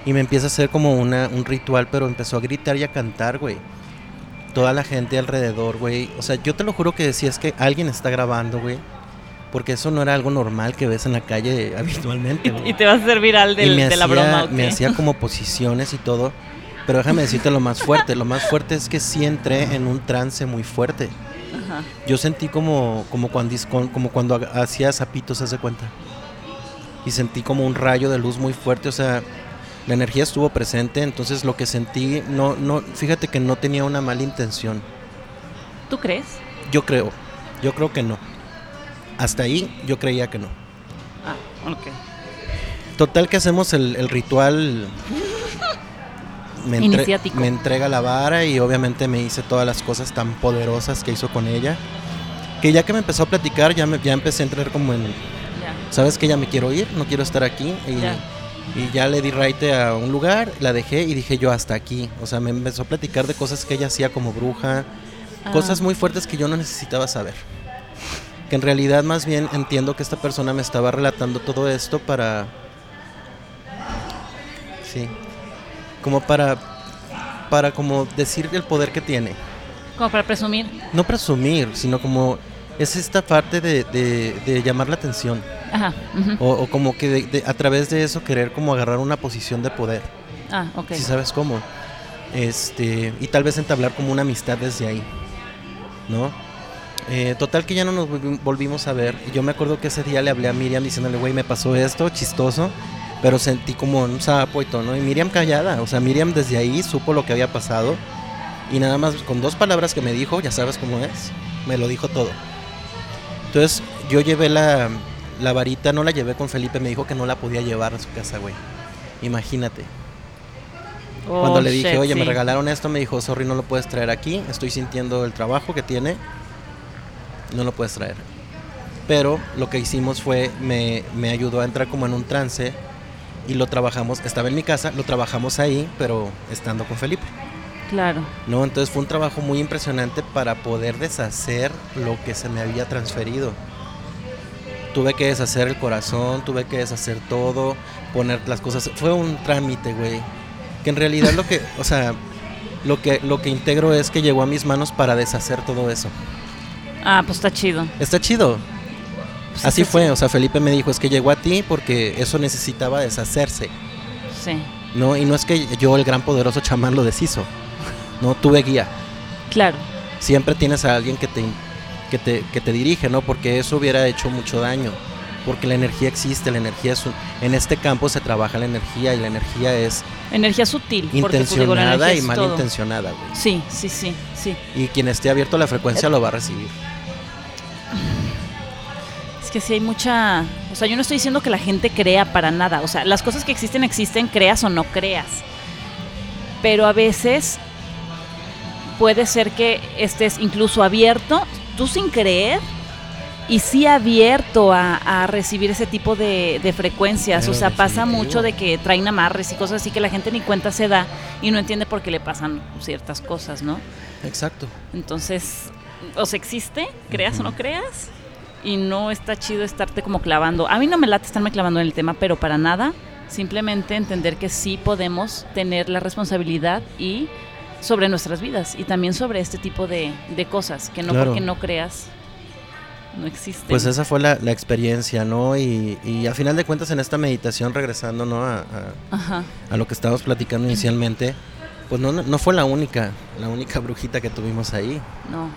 y me empieza a hacer como una, un ritual, pero empezó a gritar y a cantar, güey. Toda la gente alrededor, güey. O sea, yo te lo juro que decía, es que alguien está grabando, güey. Porque eso no era algo normal que ves en la calle <laughs> habitualmente, güey. Y te vas a del- Y me de la broma, ¿o Me hacía como <laughs> posiciones y todo. Pero déjame decirte lo más fuerte. Lo más fuerte es que sí entré en un trance muy fuerte. Ajá. Yo sentí como, como, cuando, como cuando ha- hacía zapitos, haz de cuenta. Y sentí como un rayo de luz muy fuerte. O sea, la energía estuvo presente. Entonces lo que sentí, no, no, fíjate que no tenía una mala intención. ¿Tú crees? Yo creo. Yo creo que no. Hasta ahí yo creía que no. Ah, ok. Total que hacemos el, el ritual. Me, entre- me entrega la vara y obviamente me hice todas las cosas tan poderosas que hizo con ella. Que ya que me empezó a platicar, ya, me, ya empecé a entrar como en, Ya. ¿sabes que Ya me quiero ir, no quiero estar aquí. Y Ya. y ya le di raite a un lugar, la dejé y dije yo hasta aquí. O sea, me empezó a platicar de cosas que ella hacía como bruja, Ah. cosas muy fuertes que yo no necesitaba saber. Que en realidad más bien entiendo que esta persona me estaba relatando todo esto para... Sí. Como para... Para como decir el poder que tiene. Como para presumir. No presumir, sino como... Es esta parte de, de- de llamar la atención. Ajá. O, o como que de- a través de eso querer como agarrar una posición de poder. Ah, ok. Si sabes cómo. Este, y tal vez entablar como una amistad desde ahí. ¿No? Eh, total que ya no nos volvi- volvimos a ver. Yo me acuerdo que ese día le hablé a Miriam diciéndole, güey, me pasó esto, chistoso. Pero sentí como un sapo y todo, ¿no? Y Miriam callada. O sea, Miriam desde ahí supo lo que había pasado. Y nada más con dos palabras que me dijo, ya sabes cómo es, me lo dijo todo. Entonces yo llevé la, la varita, no la llevé con Felipe, me dijo que no la podía llevar a su casa, güey. Imagínate. Oh, Cuando le dije, shit, oye, me regalaron esto, me dijo, sorry, no lo puedes traer aquí. Estoy sintiendo el trabajo que tiene. No lo puedes traer. Pero lo que hicimos fue, me, me ayudó a entrar como en un trance y lo trabajamos. Estaba en mi casa, lo trabajamos ahí, pero estando con Felipe. Claro. ¿no? Entonces fue un trabajo muy impresionante para poder deshacer lo que se me había transferido. Tuve que deshacer el corazón, tuve que deshacer todo, poner las cosas. Fue un trámite, güey. Que en realidad lo que, o sea, lo que, lo que integro es que llegó a mis manos para deshacer todo eso. Ah, pues está chido. Está chido. Pues <laughs> Así fue, o sea, Felipe me dijo, es que llegó a ti porque eso necesitaba deshacerse. Sí. No, y no es que yo, el gran poderoso chamán, lo deshizo. No, tuve guía. Claro. siempre tienes a alguien que te, que te, que te dirige, ¿no? Porque eso hubiera hecho mucho daño. Porque la energía existe, la energía es un- en este campo se trabaja la energía y la energía es Energía sutil. porque, pues, digo, intencionada energía y es mal todo. intencionada, güey. Sí, sí, sí, sí. Y quien esté abierto a la frecuencia lo va a recibir. Es que sí hay mucha... O sea, yo no estoy diciendo que la gente crea para nada. O sea, las cosas que existen existen, creas o no creas. Pero a veces puede ser que estés incluso abierto, tú sin creer, y sí abierto a, a recibir ese tipo de, de frecuencias. Pero o sea, pasa mucho de que traen amarres y cosas así que la gente ni cuenta se da y no entiende por qué le pasan ciertas cosas, ¿no? Exacto. Entonces, o sea, existe, creas o no creas, y no está chido estarte como clavando. A mí no me late estarme clavando en el tema, pero para nada. Simplemente entender que sí podemos tener la responsabilidad y sobre nuestras vidas y también sobre este tipo de, de cosas, que no Claro. porque no creas, no existen. Pues esa fue la, la experiencia, ¿no? Y, y a final de cuentas en esta meditación, regresando, ¿no? A, a- a lo que estábamos platicando inicialmente, pues no, no fue la única, la única brujita que tuvimos ahí. No.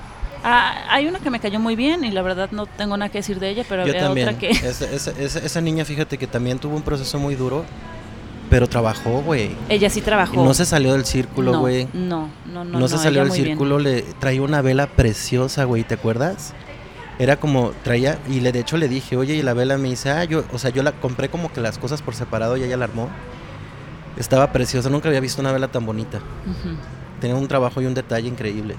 Ah, hay una que me cayó muy bien y la verdad no tengo nada que decir de ella, pero Yo había también. otra que... <laughs> Esa, esa- esa- esa niña, fíjate que también tuvo un proceso muy duro, pero trabajó, güey. Ella sí trabajó. No se salió del círculo, güey. No, no, no. No, se salió del bien. círculo, le traía una vela preciosa, güey, ¿te acuerdas? Era como, traía, y le, de hecho le dije, oye, y la vela me dice, ah, yo, o sea, yo la compré como que las cosas por separado y ella la armó. Estaba preciosa, nunca había visto una vela tan bonita. Tenía un trabajo y un detalle increíble.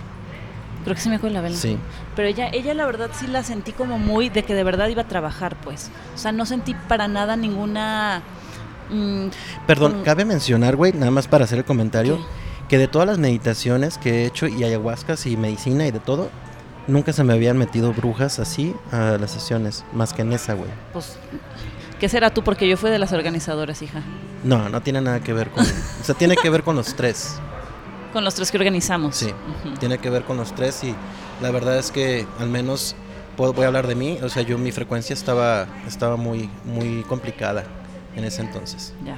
Creo que sí me acuerdo la vela. Sí. Pero ella, ella la verdad sí la sentí como muy de que de verdad iba a trabajar, pues. O sea, no sentí para nada ninguna... mm, Perdón, Mm. cabe mencionar, güey, nada más para hacer el comentario, ¿Qué? que de todas las meditaciones que he hecho y ayahuascas y medicina y de todo, nunca se me habían metido brujas así a las sesiones, más que en esa, güey. pues, ¿qué será tú? Porque yo fui de las organizadoras, hija. No, no tiene nada que ver con... o sea, tiene que ver con los tres. Con los tres que organizamos. Sí, tiene que ver con los tres y la verdad es que al menos puedo- voy a hablar de mí, o sea, yo mi frecuencia estaba estaba muy muy complicada en ese entonces. Ya.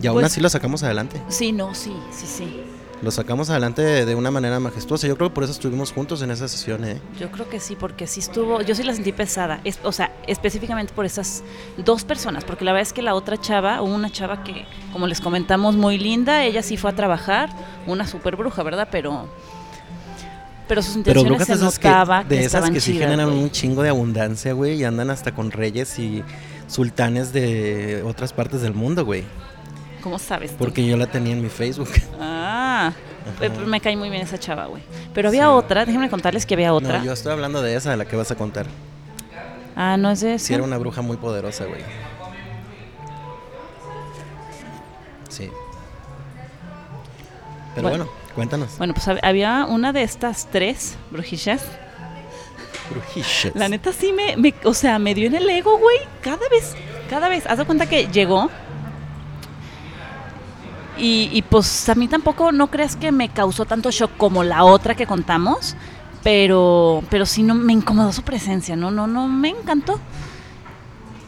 Y aún Pues- así lo sacamos adelante. Sí, no, sí, sí, sí. Lo sacamos adelante de, de una manera majestuosa. Yo creo que por eso estuvimos juntos en esa sesión, ¿eh? Yo creo que sí, porque sí estuvo, yo sí la sentí pesada, es, o sea, específicamente por esas dos personas, porque la verdad es que la otra chava, una chava que, como les comentamos, muy linda, ella sí fue a trabajar, una super bruja, ¿verdad? Pero, pero sus Pero intenciones brujas se que, notaba que, de esas que sí chidas, generan güey. un chingo de abundancia, güey, y andan hasta con reyes y sultanes de otras partes del mundo, güey. ¿Cómo sabes? tú? Porque yo la tenía en mi Facebook. Ah, Ajá. eh, me cae muy bien esa chava, güey. Pero había Sí. otra, déjenme contarles que había otra. No, yo estoy hablando de esa de la que vas a contar. Ah, no es de esa. Sí, era una bruja muy poderosa, güey. Sí. Pero Bueno. bueno, cuéntanos. Bueno, pues hab- había una de estas tres brujillas. Brujillas. La neta sí me, me- o sea, me dio en el ego, güey. Cada vez, cada vez. Haz de cuenta que llegó. Y, pues a mí tampoco no creas que me causó tanto shock como la otra que contamos. Pero, pero sí no me incomodó su presencia, no, no, no me encantó.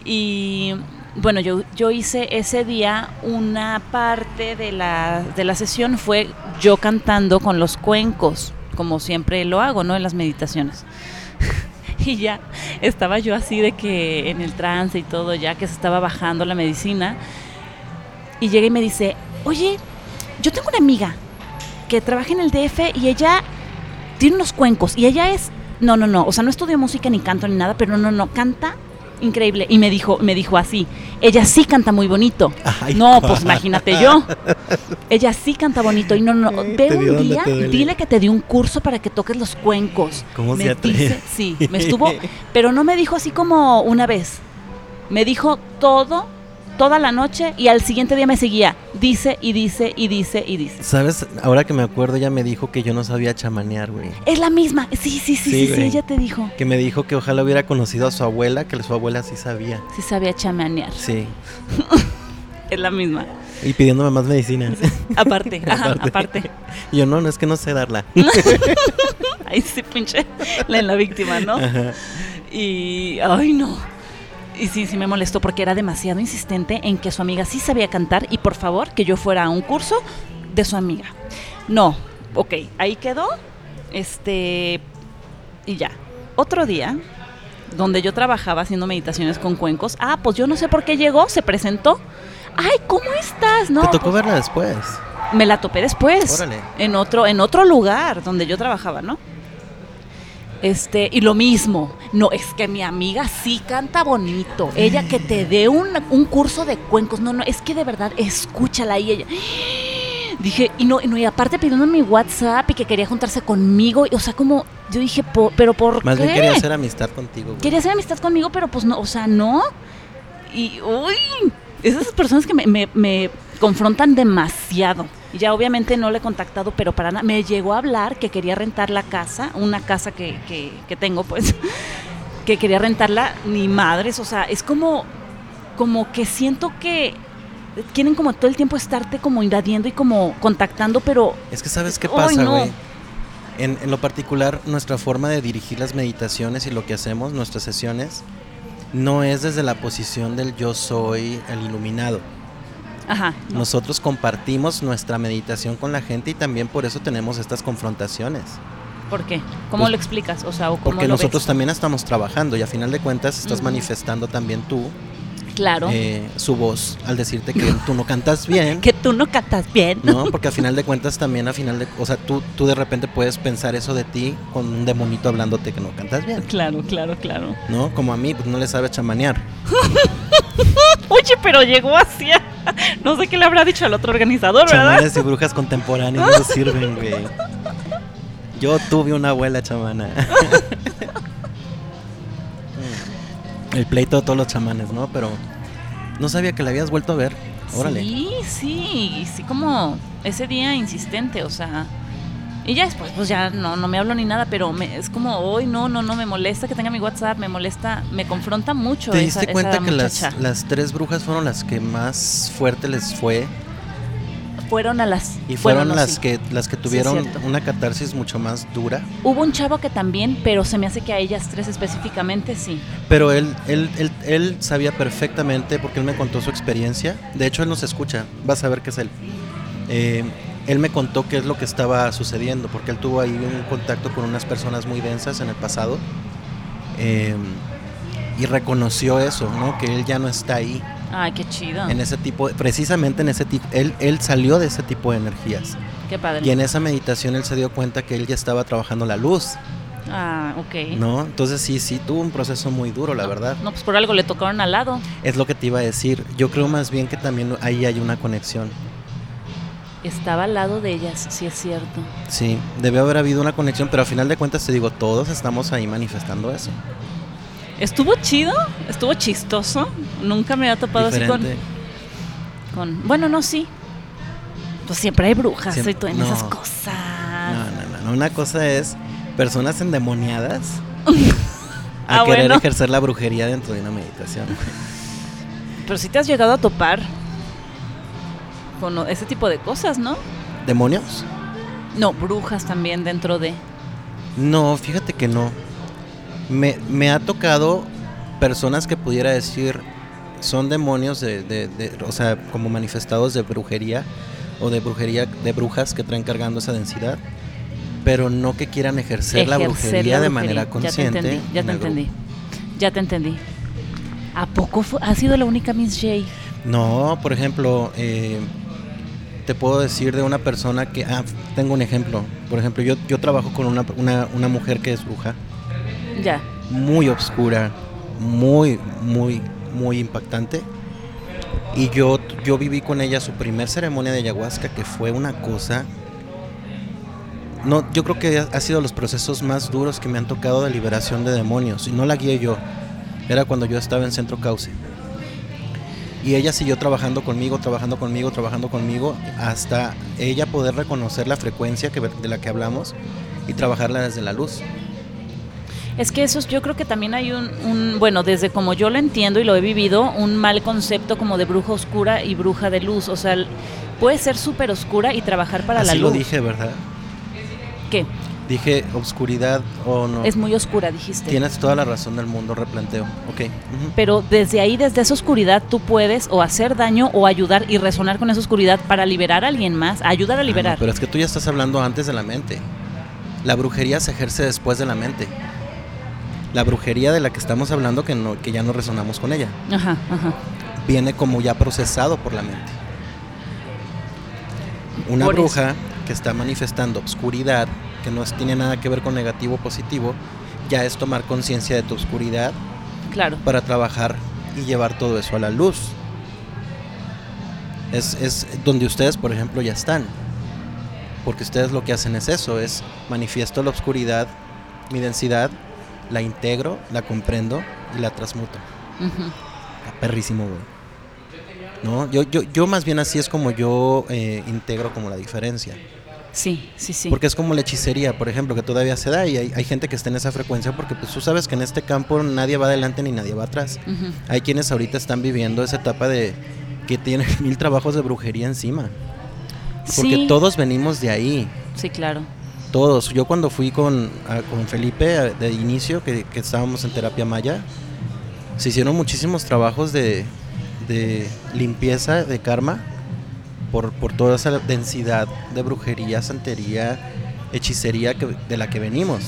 Y bueno, yo, yo hice ese día una parte de la, de la sesión fue yo cantando con los cuencos, como siempre lo hago, ¿no? En las meditaciones. <laughs> y ya estaba yo así de que en el trance y todo, ya que se estaba bajando la medicina. Y llega y me dice, oye, yo tengo una amiga que trabaja en el DF y ella tiene unos cuencos y ella es, no, no, no, o sea, no estudió música ni canto ni nada, pero no, no, canta increíble. Y me dijo, me dijo así, ella sí canta muy bonito. Ay, no, pues imagínate yo. Ella sí canta bonito y no, no, Ay, ve un día, dile que te dio un curso para que toques los cuencos. ¿Cómo me se dice- sí, me estuvo, pero no me dijo así como una vez. Me dijo todo, toda la noche y al siguiente día me seguía. Dice y dice y dice y dice. ¿Sabes? Ahora que me acuerdo, ella me dijo que yo no sabía chamanear, güey. Es la misma. Sí, sí, sí, Sí, sí, ella te dijo. Que me dijo que ojalá hubiera conocido a su abuela, que su abuela sí sabía. Sí sabía chamanear. Sí. <laughs> Es la misma. Y pidiéndome más medicina. <laughs> Aparte, <laughs> ajá, Aparte. aparte. Yo, no, no es que no sé darla. Ahí sí, pinche. La en la víctima, ¿no? Ajá. Y, ay, no. Y sí, sí me molestó porque era demasiado insistente en que su amiga sí sabía cantar y por favor que yo fuera a un curso de su amiga. No, ok, ahí quedó. Este, y ya. Otro día, donde yo trabajaba haciendo meditaciones con cuencos, ah, pues yo no sé por qué llegó, se presentó. Ay, ¿cómo estás? No, Te tocó pues, verla después. me la topé después. Órale. En otro, en otro lugar donde yo trabajaba, ¿no? Este, y lo mismo. No, es que mi amiga sí canta bonito. Ella que te dé un, un curso de cuencos. No, no, es que de verdad, escúchala. Y ella. <gasps> Dije, y no, y no, y aparte pidiendo mi WhatsApp y que quería juntarse conmigo. y, O sea, como, yo dije, "Po- ¿pero por Más qué? bien quería hacer amistad contigo, güey. Quería hacer amistad conmigo, pero pues no, o sea, no. Y, uy, esas personas que me, me- me confrontan demasiado. Y ya obviamente no le he contactado, pero para nada. Me llegó a hablar que quería rentar la casa, una casa que, que, que tengo, pues, <laughs> que quería rentarla, ni madres, o sea, es como, como que siento que quieren como todo el tiempo estarte como invadiendo y como contactando, pero Es que sabes qué pasa, no. güey. En, en lo particular, nuestra forma de dirigir las meditaciones y lo que hacemos, nuestras sesiones, no es desde la posición del yo soy el iluminado. Ajá, no. Nosotros compartimos nuestra meditación con la gente y también por eso tenemos estas confrontaciones. ¿Por qué? ¿Cómo Pues, lo explicas? O sea, ¿o cómo Porque lo nosotros ves? también estamos trabajando y a final de cuentas estás manifestando también tú Claro. eh, su voz al decirte que tú no cantas bien. <laughs> que tú no cantas bien. ¿No? Porque a final de cuentas también a final de... O sea, tú, tú de repente puedes pensar eso de ti con un demonito hablándote que no cantas bien. Claro, claro, claro. ¿No? Como a mí, pues no le sabe chamanear. <laughs> Oye, pero llegó así. a- <laughs> No sé qué le habrá dicho al otro organizador, ¿verdad? Chamanes y brujas contemporáneas no <laughs> sirven, güey. Yo tuve una abuela chamana. <laughs> El pleito de todos los chamanes, ¿no? Pero no sabía que la habías vuelto a ver. Órale. Sí, sí, sí, como ese día insistente, o sea. Y ya después, pues ya no, no me hablo ni nada, pero me- es como, hoy no, no, no, me molesta que tenga mi WhatsApp, me molesta, me confronta mucho. ¿Te esa- diste cuenta esa que las, las tres brujas fueron las que más fuerte les fue? fueron a las. Y fueron las, sí. que, las que tuvieron una catarsis mucho más dura. Hubo un chavo que también, pero se me hace que a ellas tres específicamente sí. Pero él, él, él, él sabía perfectamente, porque él me contó su experiencia. De hecho, él nos escucha, vas a ver que es él. Eh, él me contó qué es lo que estaba sucediendo, porque él tuvo ahí un contacto con unas personas muy densas en el pasado. eh, y reconoció eso, ¿no? Que él ya no está ahí, Ay, qué chido. en ese tipo, precisamente en ese tipo, él, él salió de ese tipo de energías. Qué padre. Y en esa meditación él se dio cuenta que él ya estaba trabajando la luz, Ah, ok. ¿no? Entonces sí, sí, tuvo un proceso muy duro, la verdad. No, pues por algo le tocaron al lado. Es lo que te iba a decir. Yo creo más bien que también ahí hay una conexión. Estaba al lado de ellas, sí es cierto. Sí, debe haber habido una conexión, pero a final de cuentas te digo, todos estamos ahí manifestando eso. Estuvo chido, estuvo chistoso. Nunca me había topado así con, con. Bueno, no, sí. Pues siempre hay brujas Siempre- y todo en no. esas cosas. No, no, no, no. Una cosa es personas endemoniadas <laughs> a Ah, querer bueno. ejercer la brujería dentro de una meditación. Pero sí te has llegado a topar con ese tipo de cosas, ¿no? ¿Demonios? No, brujas también dentro de. No, fíjate que no. Me, me ha tocado personas que pudiera decir son demonios de, de- de- o sea, como manifestados de brujería o de brujería de brujas que traen cargando esa densidad, pero no que quieran ejercer, la brujería la de manera consciente. Ya te entendí, ya te entendí. Ya te entendí. ¿A poco ha sido la única Miss J? No, por ejemplo, eh, te puedo decir de una persona que, ah, tengo un ejemplo. Por ejemplo, yo, yo trabajo con una, una, una mujer que es bruja. Ya. muy oscura, muy, muy, muy impactante. Y yo, yo viví con ella su primer ceremonia de ayahuasca, que fue una cosa. No, yo creo que ha- ha sido los procesos más duros que me han tocado de liberación de demonios. Y no la guié yo. Era cuando yo estaba en Centro Cauce. Y ella siguió trabajando conmigo, trabajando conmigo, trabajando conmigo, hasta ella poder reconocer la frecuencia que, de la que hablamos y trabajarla desde la luz. Es que eso, es- yo creo que también hay un, un- bueno, desde como yo lo entiendo y lo he vivido, un mal concepto como de bruja oscura y bruja de luz. O sea, puede ser súper oscura y trabajar para la Así luz. lo dije, ¿verdad? ¿Qué? Dije obscuridad o no. Es muy oscura, dijiste. Tienes toda la razón del mundo, replanteo. Ok. Pero desde ahí, desde esa oscuridad, tú puedes o hacer daño o ayudar y resonar con esa oscuridad para liberar a alguien más, ayudar a Ah, no, liberar. pero es que tú ya estás hablando antes de la mente. La brujería se ejerce después de la mente. La brujería de la que estamos hablando, que, no, que ya no resonamos con ella, Ajá, ajá. viene como ya procesado por la mente. Una Por eso. Que está manifestando obscuridad, que no tiene nada que ver con negativo o positivo, ya es tomar conciencia de tu oscuridad Claro. para trabajar y llevar todo eso a la luz. Es, es donde ustedes, por ejemplo, ya están. Porque ustedes lo que hacen es eso, es manifiesto la oscuridad, mi densidad, la integro, la comprendo y la transmuto. Perrísimo, güey. ¿No? Yo, yo, yo más bien así es como yo eh, integro como la diferencia. Sí, sí, sí. Porque es como la hechicería, por ejemplo, que todavía se da y hay, hay gente que está en esa frecuencia porque pues tú sabes que en este campo nadie va adelante ni nadie va atrás. Hay quienes ahorita están viviendo esa etapa de que tienen <laughs> mil trabajos de brujería encima. Porque Sí. todos venimos de ahí, Sí, claro. todos. Yo cuando fui con, a- con Felipe a- de inicio, que, que estábamos en terapia maya, se hicieron muchísimos trabajos de, de limpieza de karma por, por toda esa densidad de brujería, santería, hechicería que, de la que venimos.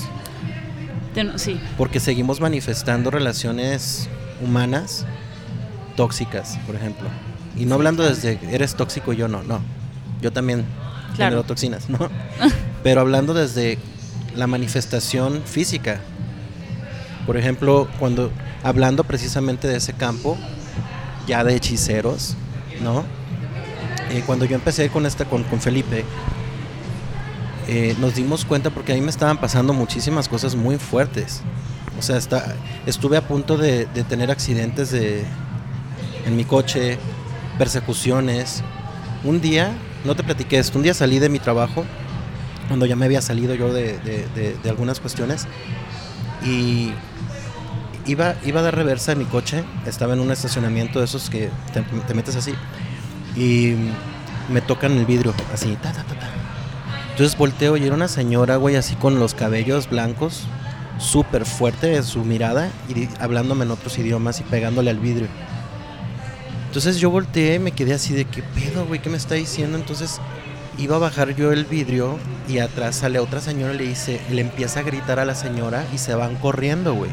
Sí, Porque seguimos manifestando relaciones humanas tóxicas, por ejemplo. Y no hablando desde eres tóxico y yo no, no. Yo también Claro. genero toxinas, ¿no? <laughs> Pero hablando desde la manifestación física. Por ejemplo, cuando hablando precisamente de ese campo, ya de hechiceros, ¿no? Eh, cuando yo empecé con esta con, Felipe, eh, nos dimos cuenta porque a mí me estaban pasando muchísimas cosas muy fuertes. O sea, está, estuve a punto de, tener accidentes de, en mi coche, persecuciones. Un día, no te platiqué esto, un día salí de mi trabajo, cuando ya me había salido yo de- de algunas cuestiones, y iba, iba dar reversa en mi coche, estaba en un estacionamiento de esos que te, te metes así, y me tocan el vidrio, así, ta, ta, ta, ta. Entonces volteo y era una señora, güey, así con los cabellos blancos, súper fuerte en su mirada y hablándome en otros idiomas y pegándole al vidrio. Entonces yo volteé y me quedé así de qué pedo, güey, ¿qué me está diciendo? Entonces iba a bajar yo el vidrio y atrás sale otra señora y le dice, le empieza a gritar a la señora y se van corriendo, güey.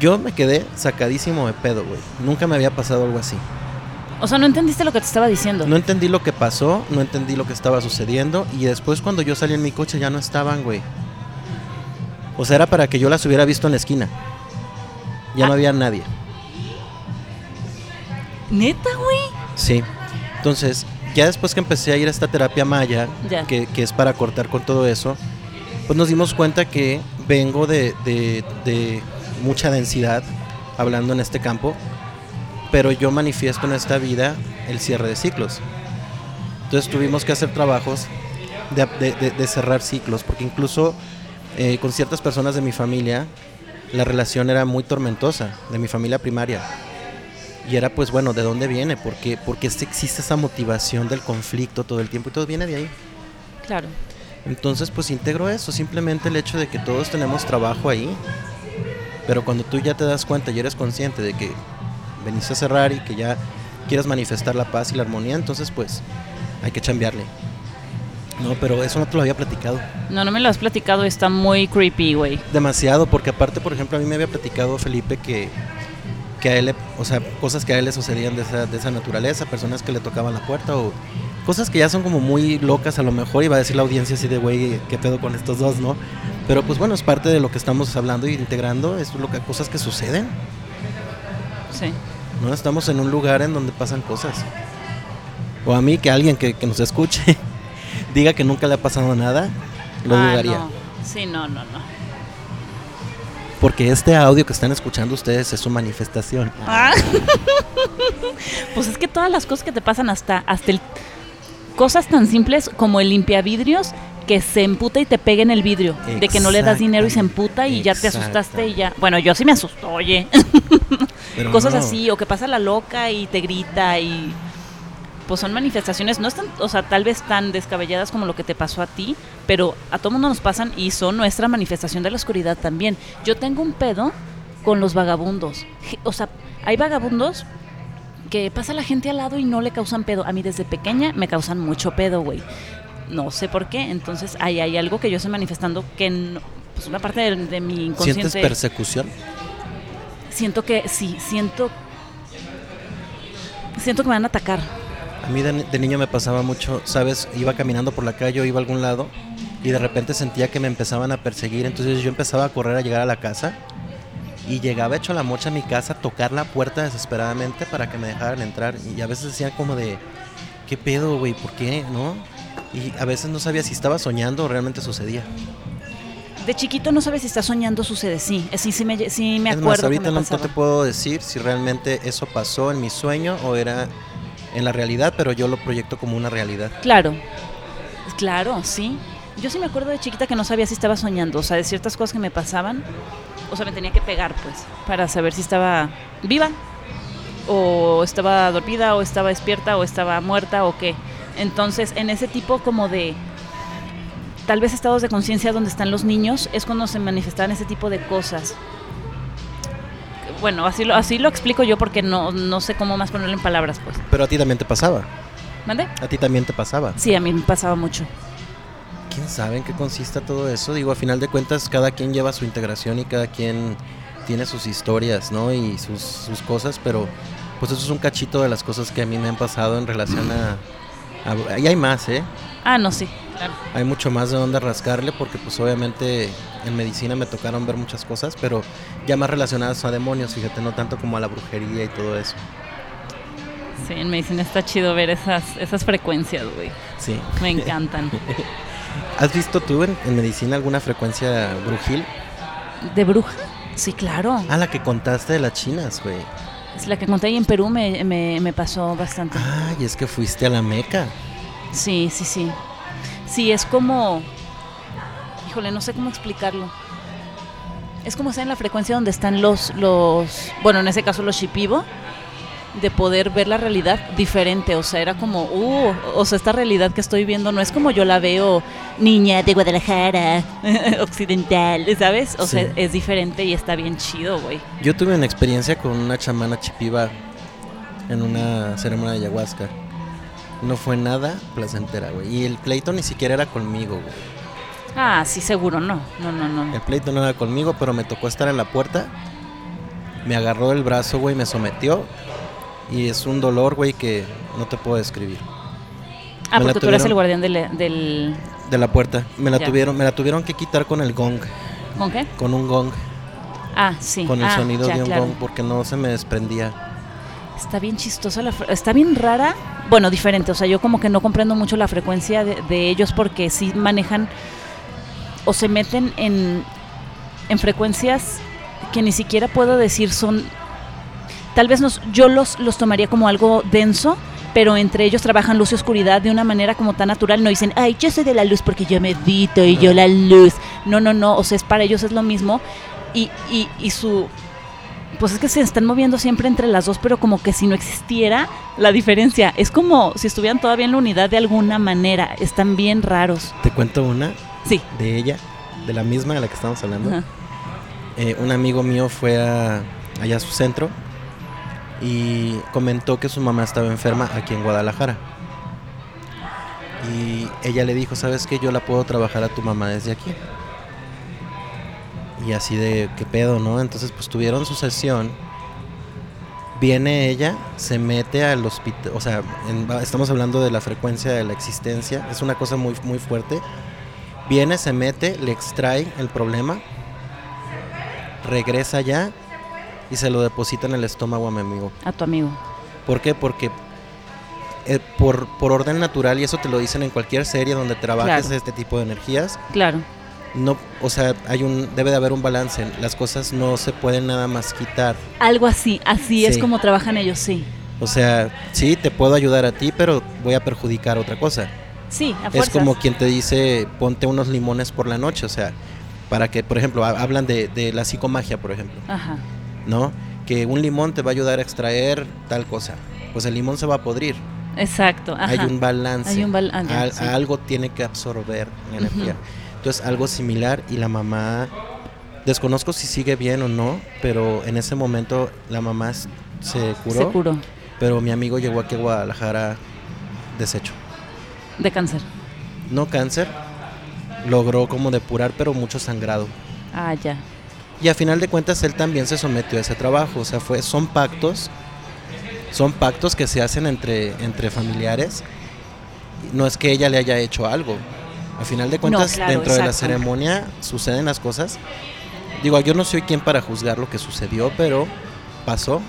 Yo me quedé sacadísimo de pedo, güey. Nunca me había pasado algo así. o sea, no entendiste lo que te estaba diciendo. No entendí lo que pasó, no entendí lo que estaba sucediendo y después cuando yo salí en mi coche ya no estaban, güey. O sea, era para que yo las hubiera visto en la esquina. Ya no Ah. había nadie. Neta, güey. Sí. Entonces, ya después que empecé a ir a esta terapia maya, Ya. que, que es para cortar con todo eso, pues nos dimos cuenta que vengo de, de- de mucha densidad, hablando en este campo, pero yo manifiesto en esta vida el cierre de ciclos. Entonces tuvimos que hacer trabajos de, de- de- de cerrar ciclos, porque incluso eh, con ciertas personas de mi familia, la relación era muy tormentosa, de mi familia primaria. Y era pues bueno, ¿de dónde viene? Porque, porque existe esa motivación del conflicto todo el tiempo y todo viene de ahí. Claro. Entonces pues integro eso, simplemente el hecho de que todos tenemos trabajo ahí, pero cuando tú ya te das cuenta y eres consciente de que veniste a cerrar y que ya quieres manifestar la paz y la armonía, entonces pues hay que chambearle. No, pero eso no te lo había platicado. No, no me lo has platicado, está muy creepy, güey. Demasiado, porque aparte, por ejemplo, a mí me había platicado Felipe que, que a él, le- o sea, cosas que a él le sucedían de esa, de esa naturaleza, personas que le tocaban la puerta o cosas que ya son como muy locas a lo mejor, iba a decir la audiencia así de, güey, ¿qué pedo con estos dos, no? Pero pues bueno, es parte de lo que estamos hablando y integrando, es lo que, cosas que suceden, Sí. ¿no? Estamos en un lugar en donde pasan cosas. O a mí, que alguien que, que nos escuche <laughs> diga que nunca le ha pasado nada, lo Ah, dudaría. no. Sí, no, no, no. Porque este audio que están escuchando ustedes es su manifestación. Ah. <laughs> pues es que todas las cosas que te pasan hasta, hasta el, cosas tan simples como el limpiavidrios que se emputa y te pega en el vidrio, de que no le das dinero y se emputa y ya te asustaste y ya. Bueno, yo sí me asusto, oye. Pero <laughs> cosas no. así, o que pasa la loca y te grita y pues son manifestaciones, no están, o sea, tal vez tan descabelladas como lo que te pasó a ti, pero a todo mundo nos pasan y son nuestra manifestación de la oscuridad también. Yo tengo un pedo con los vagabundos. O sea, hay vagabundos que pasa la gente al lado y no le causan pedo. A mí desde pequeña me causan mucho pedo, güey. No sé por qué. Entonces ahí hay algo que yo estoy manifestando que no, pues una parte de, de mi ¿Sientes inconsciente persecución? siento que sí, siento siento que me van a atacar. A mí de, de niño me pasaba mucho, ¿sabes? Iba caminando por la calle o iba a algún lado y de repente sentía que me empezaban a perseguir. Entonces yo empezaba a correr a llegar a la casa y llegaba hecho la mocha a mi casa a tocar la puerta desesperadamente para que me dejaran entrar. Y a veces decía como de, ¿qué pedo, güey? ¿Por qué? ¿No? Y a veces no sabía si estaba soñando o realmente sucedía. De chiquito no sabes si estás soñando, sucede, sí. Sí, sí me, sí me es acuerdo más, que ahorita me no, te puedo decir si realmente eso pasó en mi sueño o era en la realidad, pero yo lo proyecto como una realidad. Claro, claro, sí. Yo sí me acuerdo de chiquita que no sabía si estaba soñando, o sea, de ciertas cosas que me pasaban, o sea, me tenía que pegar, pues, para saber si estaba viva, o estaba dormida, o estaba despierta, o estaba muerta, o qué. Entonces, en ese tipo como de, tal vez estados de conciencia donde están los niños, es cuando se manifestaban ese tipo de cosas. Bueno, así lo, así lo explico yo porque no, no sé cómo más ponerlo en palabras, pues. Pero a ti también te pasaba. ¿Mande? ¿A ti también te pasaba? Sí, a mí me pasaba mucho. ¿Quién sabe en qué consiste todo eso? Digo, a final de cuentas, cada quien lleva su integración y cada quien tiene sus historias, ¿no? Y sus, sus cosas, pero pues eso es un cachito de las cosas que a mí me han pasado en relación a... a- y hay más, ¿eh? Ah, no, sí, claro. Hay mucho más de dónde rascarle porque pues obviamente en medicina me tocaron ver muchas cosas, pero ya más relacionadas a demonios, fíjate, no tanto como a la brujería y todo eso. Sí, en medicina está chido ver esas, esas frecuencias, güey. Sí. Me encantan. <laughs> ¿Has visto tú en, en medicina alguna frecuencia brujil? ¿De bruja? Sí, claro. Ah, la que contaste de las chinas, güey. Es la que conté ahí en Perú, me, me, me pasó bastante. Ay, es que fuiste a la Meca. Sí, sí, sí. Sí, es como... Híjole, no sé cómo explicarlo. Es como estar en la frecuencia donde están los, los bueno, en ese caso los Shipibo, de poder ver la realidad diferente. O sea, era como, uh, o sea, esta realidad que estoy viendo no es como yo la veo niña de Guadalajara, <laughs> occidental, ¿sabes? O sea, es diferente y está bien chido, güey. Yo tuve una experiencia con una chamana chipiva en una ceremonia de ayahuasca. No fue nada placentera, güey. Y el pleito ni siquiera era conmigo, güey. Ah, sí, seguro, no. No, no, no. El pleito no era conmigo, pero me tocó estar en la puerta. Me agarró el brazo, güey, me sometió. Y es un dolor, güey, que no te puedo describir. Ah, me porque tú eres el guardián del... del... De la puerta. Me la Ya. tuvieron, me la tuvieron que quitar con el gong, ¿Con qué? con un gong, Ah, sí. con el Ah, sonido ya, de un claro. gong, porque no se me desprendía. Está bien chistosa, la está bien rara. Bueno, diferente. O sea, yo como que no comprendo mucho la frecuencia de, de ellos porque sí manejan o se meten en, en frecuencias que ni siquiera puedo decir son... Tal vez nos, yo los, los tomaría como algo denso, pero entre ellos trabajan luz y oscuridad de una manera como tan natural. No dicen, ay, yo soy de la luz porque yo medito y yo la luz. No, no, no. O sea, es para ellos es lo mismo. Y, y, y su, pues es que se están moviendo siempre entre las dos, pero como que si no existiera la diferencia. Es como si estuvieran todavía en la unidad de alguna manera. Están bien raros. Te cuento una Sí. de ella, de la misma de la que estamos hablando. Eh, un amigo mío fue a, allá a su centro y comentó que su mamá estaba enferma aquí en Guadalajara. Y ella le dijo, ¿sabes qué? Yo la puedo trabajar a tu mamá desde aquí. Y así de, ¿qué pedo, no? Entonces, pues tuvieron su sesión. Viene ella, se mete al hospital, o sea, en- estamos hablando de la frecuencia de la existencia, es una cosa muy, muy fuerte. Viene, se mete, le extrae el problema, regresa ya y se lo deposita en el estómago a mi amigo. A tu amigo. ¿Por qué? Porque eh, por, por orden natural, y eso te lo dicen en cualquier serie donde trabajes Claro. este tipo de energías, Claro. no, o sea, hay un, debe de haber un balance. Las cosas no se pueden nada más quitar. Algo así. Así es como trabajan ellos, sí. O sea, sí, te puedo ayudar a ti, pero voy a perjudicar otra cosa. Sí, a Es como quien te dice, ponte unos limones por la noche, o sea, para que, por ejemplo, ha- hablan de, de la psicomagia, por ejemplo, Ajá. ¿No? Que un limón te va a ayudar a extraer tal cosa. Pues el limón se va a podrir. Exacto. Ajá. Hay un balance. Hay un bal- ah, ya, Al- sí. Algo tiene que absorber la energía. Entonces, algo similar y la mamá, desconozco si sigue bien o no, pero en ese momento la mamá se curó, Se curó pero mi amigo llegó aquí a Guadalajara deshecho. de cáncer. No cáncer, logró como depurar, pero mucho sangrado. Ah, ya. Y a final de cuentas él también se sometió a ese trabajo, o sea, fue, son pactos, son pactos que se hacen entre, entre familiares. No es que ella le haya hecho algo. A final de cuentas, claro, dentro de la ceremonia suceden las cosas. Digo, yo no soy quien para juzgar lo que sucedió, pero pasó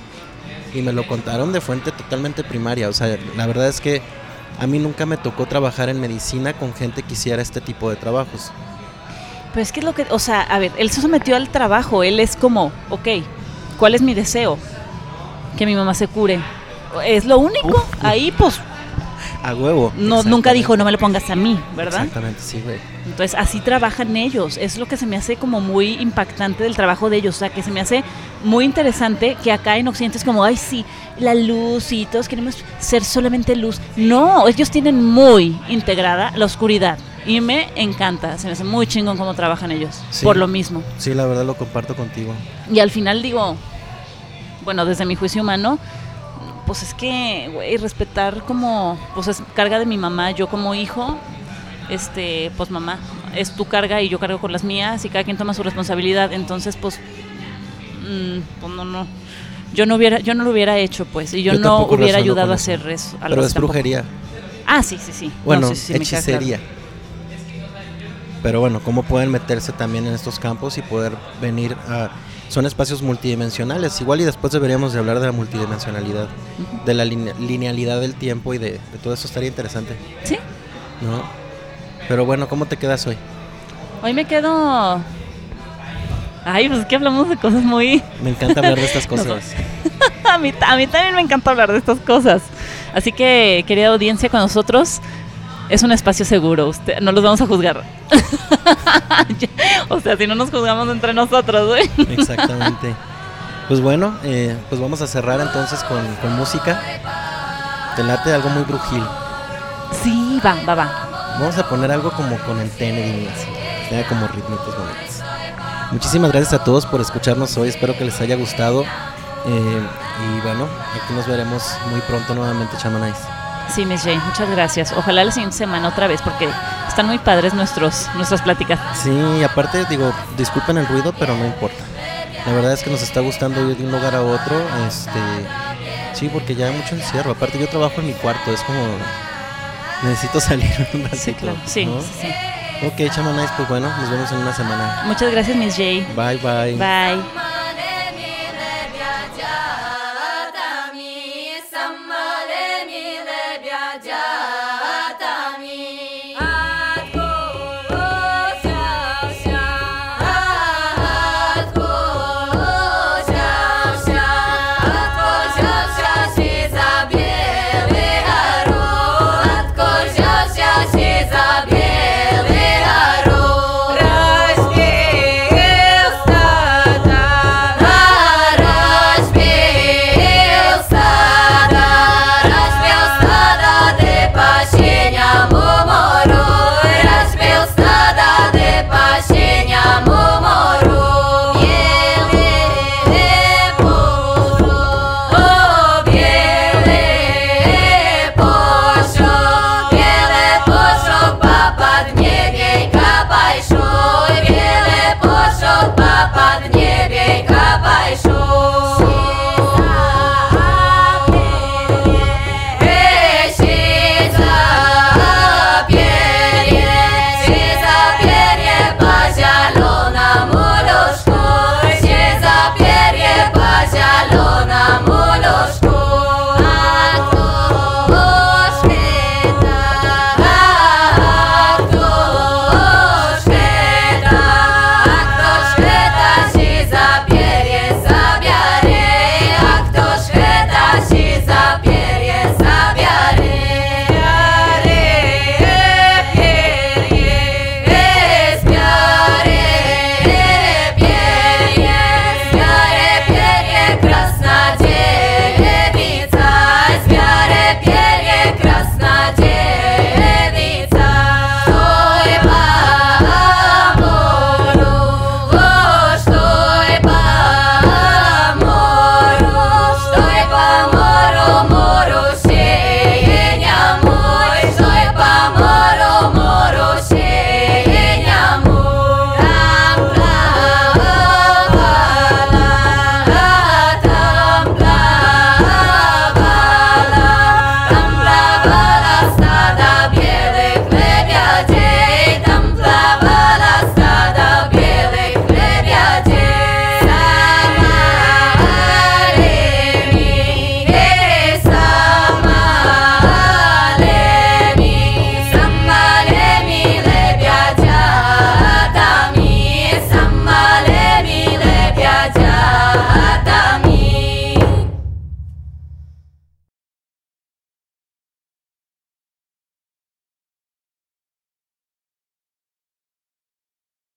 y me lo contaron de fuente totalmente primaria. O sea, la verdad es que a mí nunca me tocó trabajar en medicina con gente que hiciera este tipo de trabajos. Pero es que es lo que, o sea, a ver, él se sometió al trabajo, él es como, ok, ¿cuál es mi deseo? Que mi mamá se cure. Es lo único. Uf. Ahí, pues, A huevo. no, nunca dijo, no me lo pongas a mí, ¿verdad? Exactamente, sí, güey. Entonces, así trabajan ellos. Es lo que se me hace como muy impactante del trabajo de ellos. O sea, que se me hace muy interesante que acá en Occidente es como, ay, sí, la luz y todos queremos ser solamente luz. No, ellos tienen muy integrada la oscuridad. Y me encanta. Se me hace muy chingón cómo trabajan ellos. Sí. Por lo mismo. Sí, la verdad lo comparto contigo. Y al final digo, bueno, desde mi juicio humano, pues es que, güey, respetar como, pues es carga de mi mamá, yo como hijo, este, pues mamá, es tu carga y yo cargo con las mías y cada quien toma su responsabilidad, entonces pues, mm, pues no, no, yo no hubiera, yo no lo hubiera hecho, pues, y yo, Yo no hubiera ayudado a hacer eso. Pero es tampoco. brujería. Ah, sí, sí, sí. No, Bueno, sí, sí, sí, me queda claro. hechicería. Pero bueno, cómo pueden meterse también en estos campos y poder venir a... Son espacios multidimensionales. Igual y después deberíamos de hablar de la multidimensionalidad, de la line- linealidad del tiempo y de, de todo eso estaría interesante, Sí, ¿no? Pero bueno, ¿cómo te quedas hoy? hoy me quedo... Ay, pues es que hablamos de cosas muy... Me encanta hablar de estas <laughs> cosas. <laughs> a, mí, a mí también me encanta hablar de estas cosas. Así que, querida audiencia, con nosotros es un espacio seguro. Usted, no los vamos a juzgar. <laughs> o sea, si no nos juzgamos entre nosotros, güey. Exactamente. Pues bueno, eh, pues vamos a cerrar entonces con, con música. Te late algo muy brujil. Sí, va, va, va. Vamos a poner algo como con el Tennessee, así, que tenga como ritmitos bonitos. Muchísimas gracias a todos por escucharnos hoy, espero que les haya gustado. eh, y bueno, aquí nos veremos muy pronto nuevamente, Chamanais. Sí, Miss Jane, muchas gracias. Ojalá la siguiente semana otra vez, porque están muy padres nuestros, nuestras pláticas. Sí, y aparte, digo, disculpen el ruido, pero no importa. La verdad es que nos está gustando ir de un lugar a otro. Este, sí, porque ya hay mucho encierro. Aparte, yo trabajo en mi cuarto, es como. Necesito <laughs> salir un ratito. Sí, claro. Sí, ¿no? sí, sí. Ok, Chamanais, pues bueno, nos vemos en una semana. Muchas gracias, Miss Jane. Bye, bye. Bye.